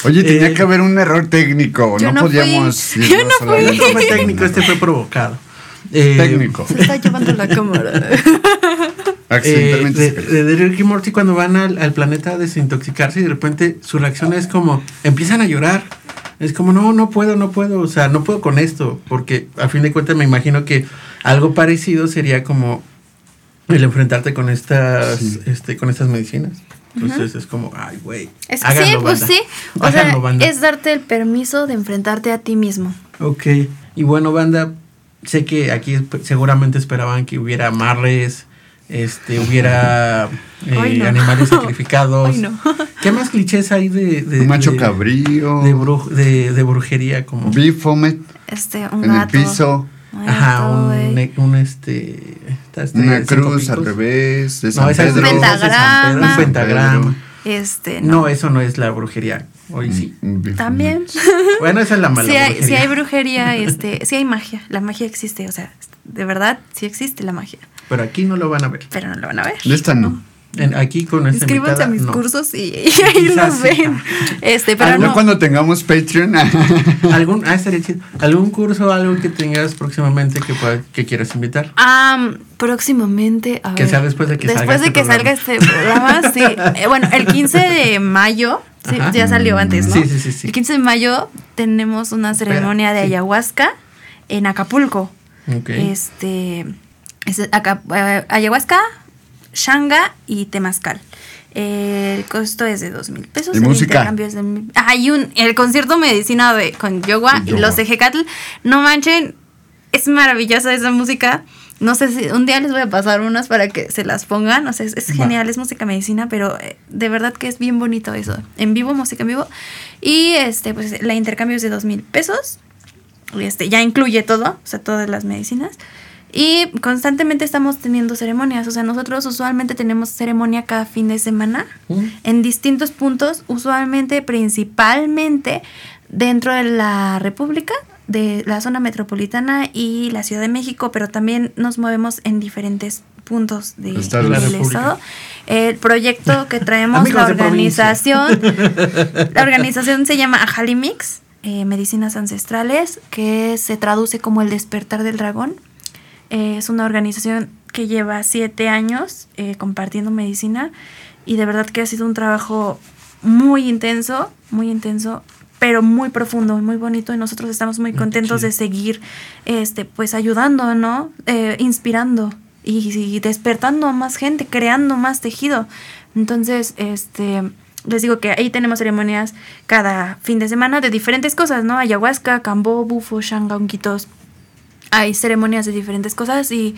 Oye, tenía Eh, que haber un error técnico, yo no, no fui. podíamos... Yo irnos no fui. no fue técnico, este fue provocado. Eh, Técnico. Se está llevando la cámara. eh, Accidentalmente de, se cayó. de Rick y Morty cuando van al, al planeta a desintoxicarse y de repente su reacción es como empiezan a llorar. Es como, no, no puedo, no puedo, o sea, no puedo con esto, porque a fin de cuentas me imagino que algo parecido sería como el enfrentarte con estas, Sí. este, con estas medicinas. Entonces es como, ay, güey. Es que háganlo, sí, pues banda. sí. O Háganlo, sea, banda. es darte el permiso de enfrentarte a ti mismo. Ok. Y bueno, banda, sé que aquí seguramente esperaban que hubiera amarres, este hubiera eh, no. animales sacrificados. Ay, no. ¿Qué más clichés hay de, de Un macho de- cabrío. de, bru- de, de brujería como Bifomet Este, un en el gato. piso. Un Ajá, un, un este, este, Una cruz al revés. De No, San esa es de- Pedro. es de San Pedro, Pentagrama. Un pentagrama. Este, No, no. eso no es la brujería. Hoy sí. Bifomet. También. Bueno, esa es la mala Sí hay, brujería. sí hay brujería, este, sí hay magia. La magia existe, o sea, de verdad sí existe la magia. Pero aquí no lo van a ver. Pero no lo van a ver. De esta no. En- aquí con nuestra Inscríbanse a mis no. cursos y, y ahí Quizás lo sí. ven. Este, pero no. cuando tengamos Patreon. ¿Algún, ah, estaría chido. ¿Algún curso, algo que tengas próximamente que, pueda- que quieras invitar? Am, próximamente, a Que ver. sea después de que salga Después de este que salga este programa, sí. Eh, bueno, el 15 de mayo, sí, Ajá. ya salió antes, ¿no? Sí, sí, sí, sí. El 15 de mayo tenemos una ceremonia de sí. ayahuasca en Acapulco. Ok. Este. Es Aca- eh, ayahuasca, Shanga y Temazcal. El costo es de dos mil pesos. ¿Y el música? es de mil- Hay un. El concierto medicina de, con Yoga Y los Ejecatl. No manchen. Es maravillosa esa música. No sé si un día les voy a pasar unas para que se las pongan. O sea, es, es genial, es música medicina, pero eh, de verdad que es bien bonito eso. En vivo, música en vivo. Y este, pues la intercambio es de dos mil pesos. Y este, ya incluye todo, o sea, todas las medicinas. Y constantemente estamos teniendo ceremonias. O sea, nosotros usualmente tenemos ceremonia cada fin de semana Mm. en distintos puntos, usualmente, principalmente dentro de la República, de la zona metropolitana y la Ciudad de México, pero también nos movemos en diferentes puntos de, Estados. La del estado. El proyecto que traemos, Amigos la organización, la organización se llama Ajalimix, eh, Medicinas Ancestrales, que se traduce como el despertar del dragón. Eh, es una organización que lleva siete años eh, compartiendo medicina y de verdad que ha sido un trabajo muy intenso, muy intenso, pero muy profundo y muy bonito y nosotros estamos muy qué contentos de seguir este pues ayudando, ¿no? Eh, inspirando y, y despertando a más gente, creando más tejido. Entonces, este les digo que ahí tenemos ceremonias cada fin de semana de diferentes cosas, ¿no? Ayahuasca, cambó, bufo, shanga, unquitos, hay ceremonias de diferentes cosas y,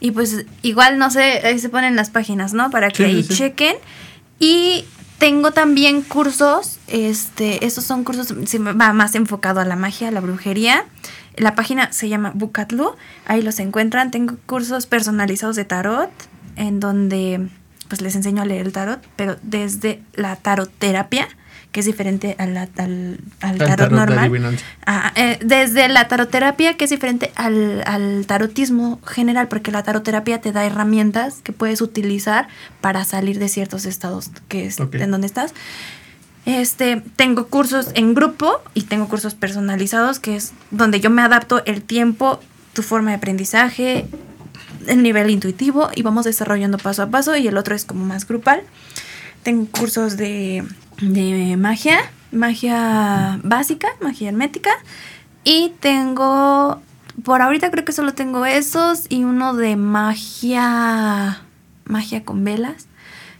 y pues igual, no sé, ahí se ponen las páginas, ¿no? Para que Sí, ahí sí. chequen. Y tengo también cursos, este, estos son cursos, se va más enfocado a la magia, a la brujería. La página se llama Bukatlu, ahí los encuentran. Tengo cursos personalizados de tarot, en donde pues les enseño a leer el tarot, pero desde la taroterapia, que es diferente a la- al, al tarot, normal. Ah, eh, desde la taroterapia, que es diferente al, al tarotismo general, porque la taroterapia te da herramientas que puedes utilizar para salir de ciertos estados que es, Ok. en donde estás. Este, tengo cursos en grupo y tengo cursos personalizados, que es donde yo me adapto el tiempo, tu forma de aprendizaje, el nivel intuitivo y vamos desarrollando paso a paso y el otro es como más grupal. Tengo cursos de, de magia, magia básica, magia hermética y tengo, por ahorita creo que solo tengo esos y uno de magia, magia con velas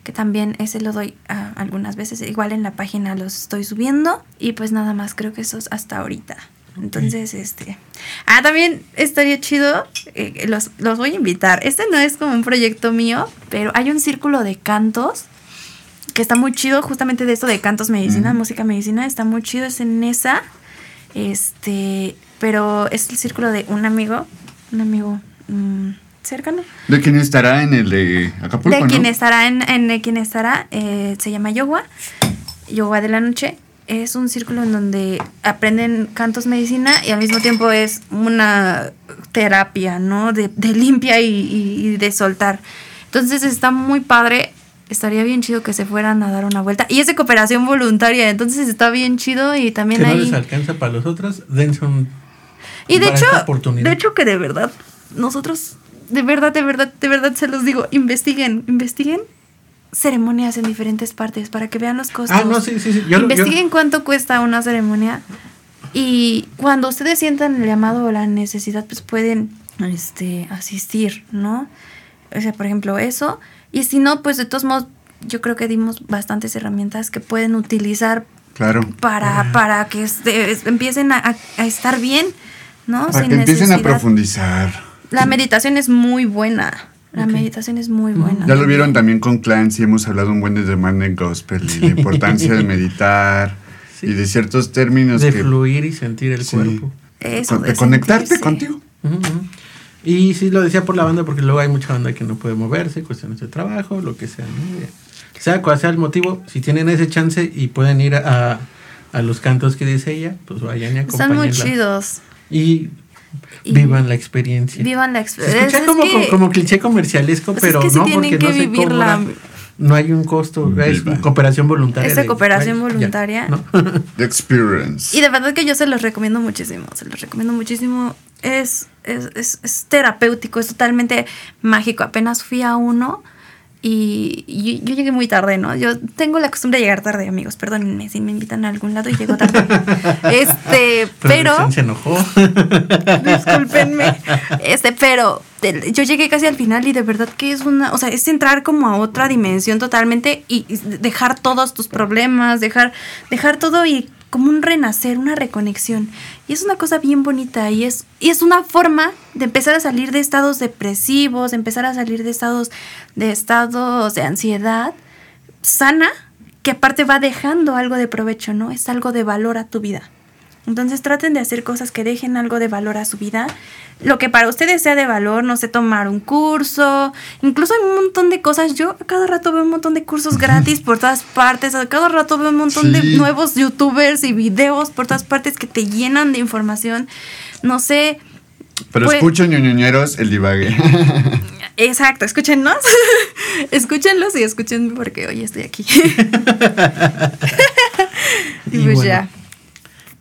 que también ese lo doy ah, algunas veces, igual en la página los estoy subiendo y pues nada más creo que esos hasta ahorita. Entonces, este... Ah, también estaría chido, eh, los, los voy a invitar. Este no es como un proyecto mío, pero hay un círculo de cantos que está muy chido, justamente de esto de cantos medicina, música medicina, está muy chido, es en esa, este, pero es el círculo de un amigo, un amigo mm, cercano, ¿De quién estará en el de Acapulco? de ¿no? quien estará en, en de quien estará, eh, se llama Yoga, Yoga de la Noche. Es un círculo en donde aprenden cantos medicina y al mismo tiempo es una terapia, ¿no? De, de limpia y, y- y de soltar. Entonces está muy padre. Estaría bien chido que se fueran a dar una vuelta. Y es de cooperación voluntaria, entonces está bien chido y también Que no hay... les alcanza para los otros, dense un. Y de hecho, de hecho que de verdad, nosotros, de verdad, de verdad, de verdad se los digo, investiguen, investiguen ceremonias en diferentes partes para que vean los costos. Ah, no, sí, sí, sí. Yo- investiguen cuánto cuesta una ceremonia y cuando ustedes sientan el llamado o la necesidad, pues pueden este, asistir, ¿no? O sea, por ejemplo, eso. Y si no, pues de todos modos, yo creo que dimos bastantes herramientas que pueden utilizar Claro. para, para que este, es- empiecen a, estar bien, ¿no? Para Sin que empiecen a profundizar. La meditación es muy buena. La meditación es muy buena. Ya lo vieron también con Clancy, hemos hablado un buen de The Man in Gospel y la importancia de meditar Sí. y de ciertos términos De que... fluir y sentir el Sí. cuerpo. Eso, de de conectarte sentirse. contigo. Ujú. Y sí lo decía por la banda, porque luego hay mucha banda que no puede moverse, cuestiones de trabajo, lo que sea. ¿no? Sea cual sea el motivo, si tienen ese chance y pueden ir a, a los cantos que dice ella, pues vayan y Están muy acompáñenla. chidos. Y Y vivan la experiencia. Vivan la Se experiencia. escucha como, como, como cliché comercialesco, Pues es pero que sí no, tienen porque que no se cobra. No hay un costo, es cooperación voluntaria. Es de cooperación ay, ya, voluntaria. ¿no? The Experience. Y de verdad que yo se los recomiendo muchísimo, se los recomiendo muchísimo. Es, es, es, es terapéutico, es totalmente mágico. Apenas fui a uno y, y yo llegué muy tarde, ¿no? Yo tengo la costumbre de llegar tarde, amigos. Perdónenme si me invitan a algún lado y llego tarde. este, pero... Producción se enojó. Discúlpenme. Este, pero yo llegué casi al final y de verdad que es una, o sea, es entrar como a otra dimensión totalmente y y dejar todos tus problemas, dejar, dejar todo y como un renacer, una reconexión. Y es una cosa bien bonita y es, y es una forma de empezar a salir de estados depresivos, de empezar a salir de estados, de estados de ansiedad sana, que aparte va dejando algo de provecho, ¿no? Es algo de valor a tu vida. Entonces traten de hacer cosas que dejen algo de valor a su vida. Lo que para ustedes sea de valor, no sé, tomar un curso. Incluso hay un montón de cosas. Yo a cada rato veo un montón de cursos gratis por todas partes. A cada rato veo un montón de nuevos youtubers y videos por todas partes que te llenan de información. No sé. Pero pues- escuchen, ñoñoñeros, el divague. Exacto, escúchennos. Escúchenlos y escúchenme porque hoy estoy aquí. y Y pues bueno, ya.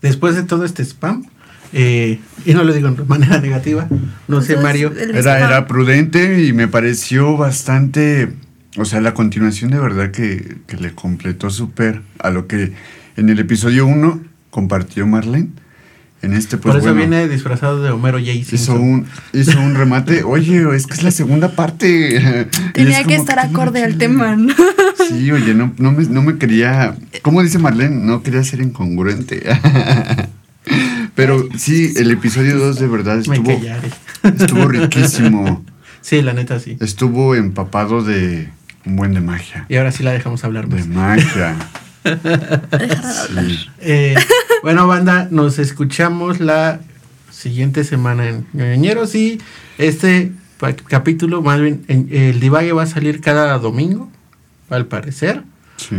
Después de todo este spam, eh, y no lo digo de manera negativa, no sé, Mario. Era, era prudente y me pareció bastante. O sea, la continuación de verdad que, que le completó súper a lo que en el episodio 1 compartió Marlene. En este, pues Por eso bueno, viene disfrazado de Homero J. hizo un, hizo un remate. Oye, es que es la segunda parte. Tenía es que como estar acorde al tema, ¿no? Sí, oye, no, no, me, no me quería. ¿Cómo dice Marlene? No quería ser incongruente. Pero sí, el episodio 2 de verdad estuvo, estuvo riquísimo. Sí, la neta sí. Estuvo empapado de un buen de magia. Y ahora sí la dejamos hablar De más. magia. Sí. Eh, bueno, banda, nos escuchamos la siguiente semana en Ñoñeros y este capítulo, más bien, en- el divague va a salir cada domingo, al parecer, Sí.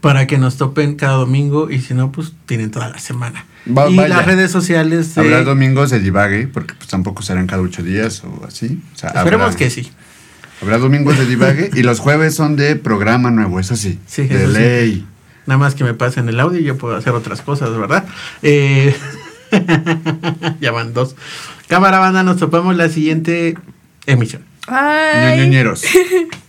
para que nos topen cada domingo y si no, pues tienen toda la semana. Va- y vaya. las redes sociales de... Habrá domingos de divague, porque pues tampoco serán cada ocho días o así. O sea, Esperemos habrá- que sí. Habrá domingos de divague y los jueves son de programa nuevo, eso sí. Sí, de eso sí. ley. Nada más que me pasen el audio y yo puedo hacer otras cosas, ¿verdad? Eh, ya van dos. Cámara banda, nos topamos la siguiente emisión. Bye. Ñoñoñeros.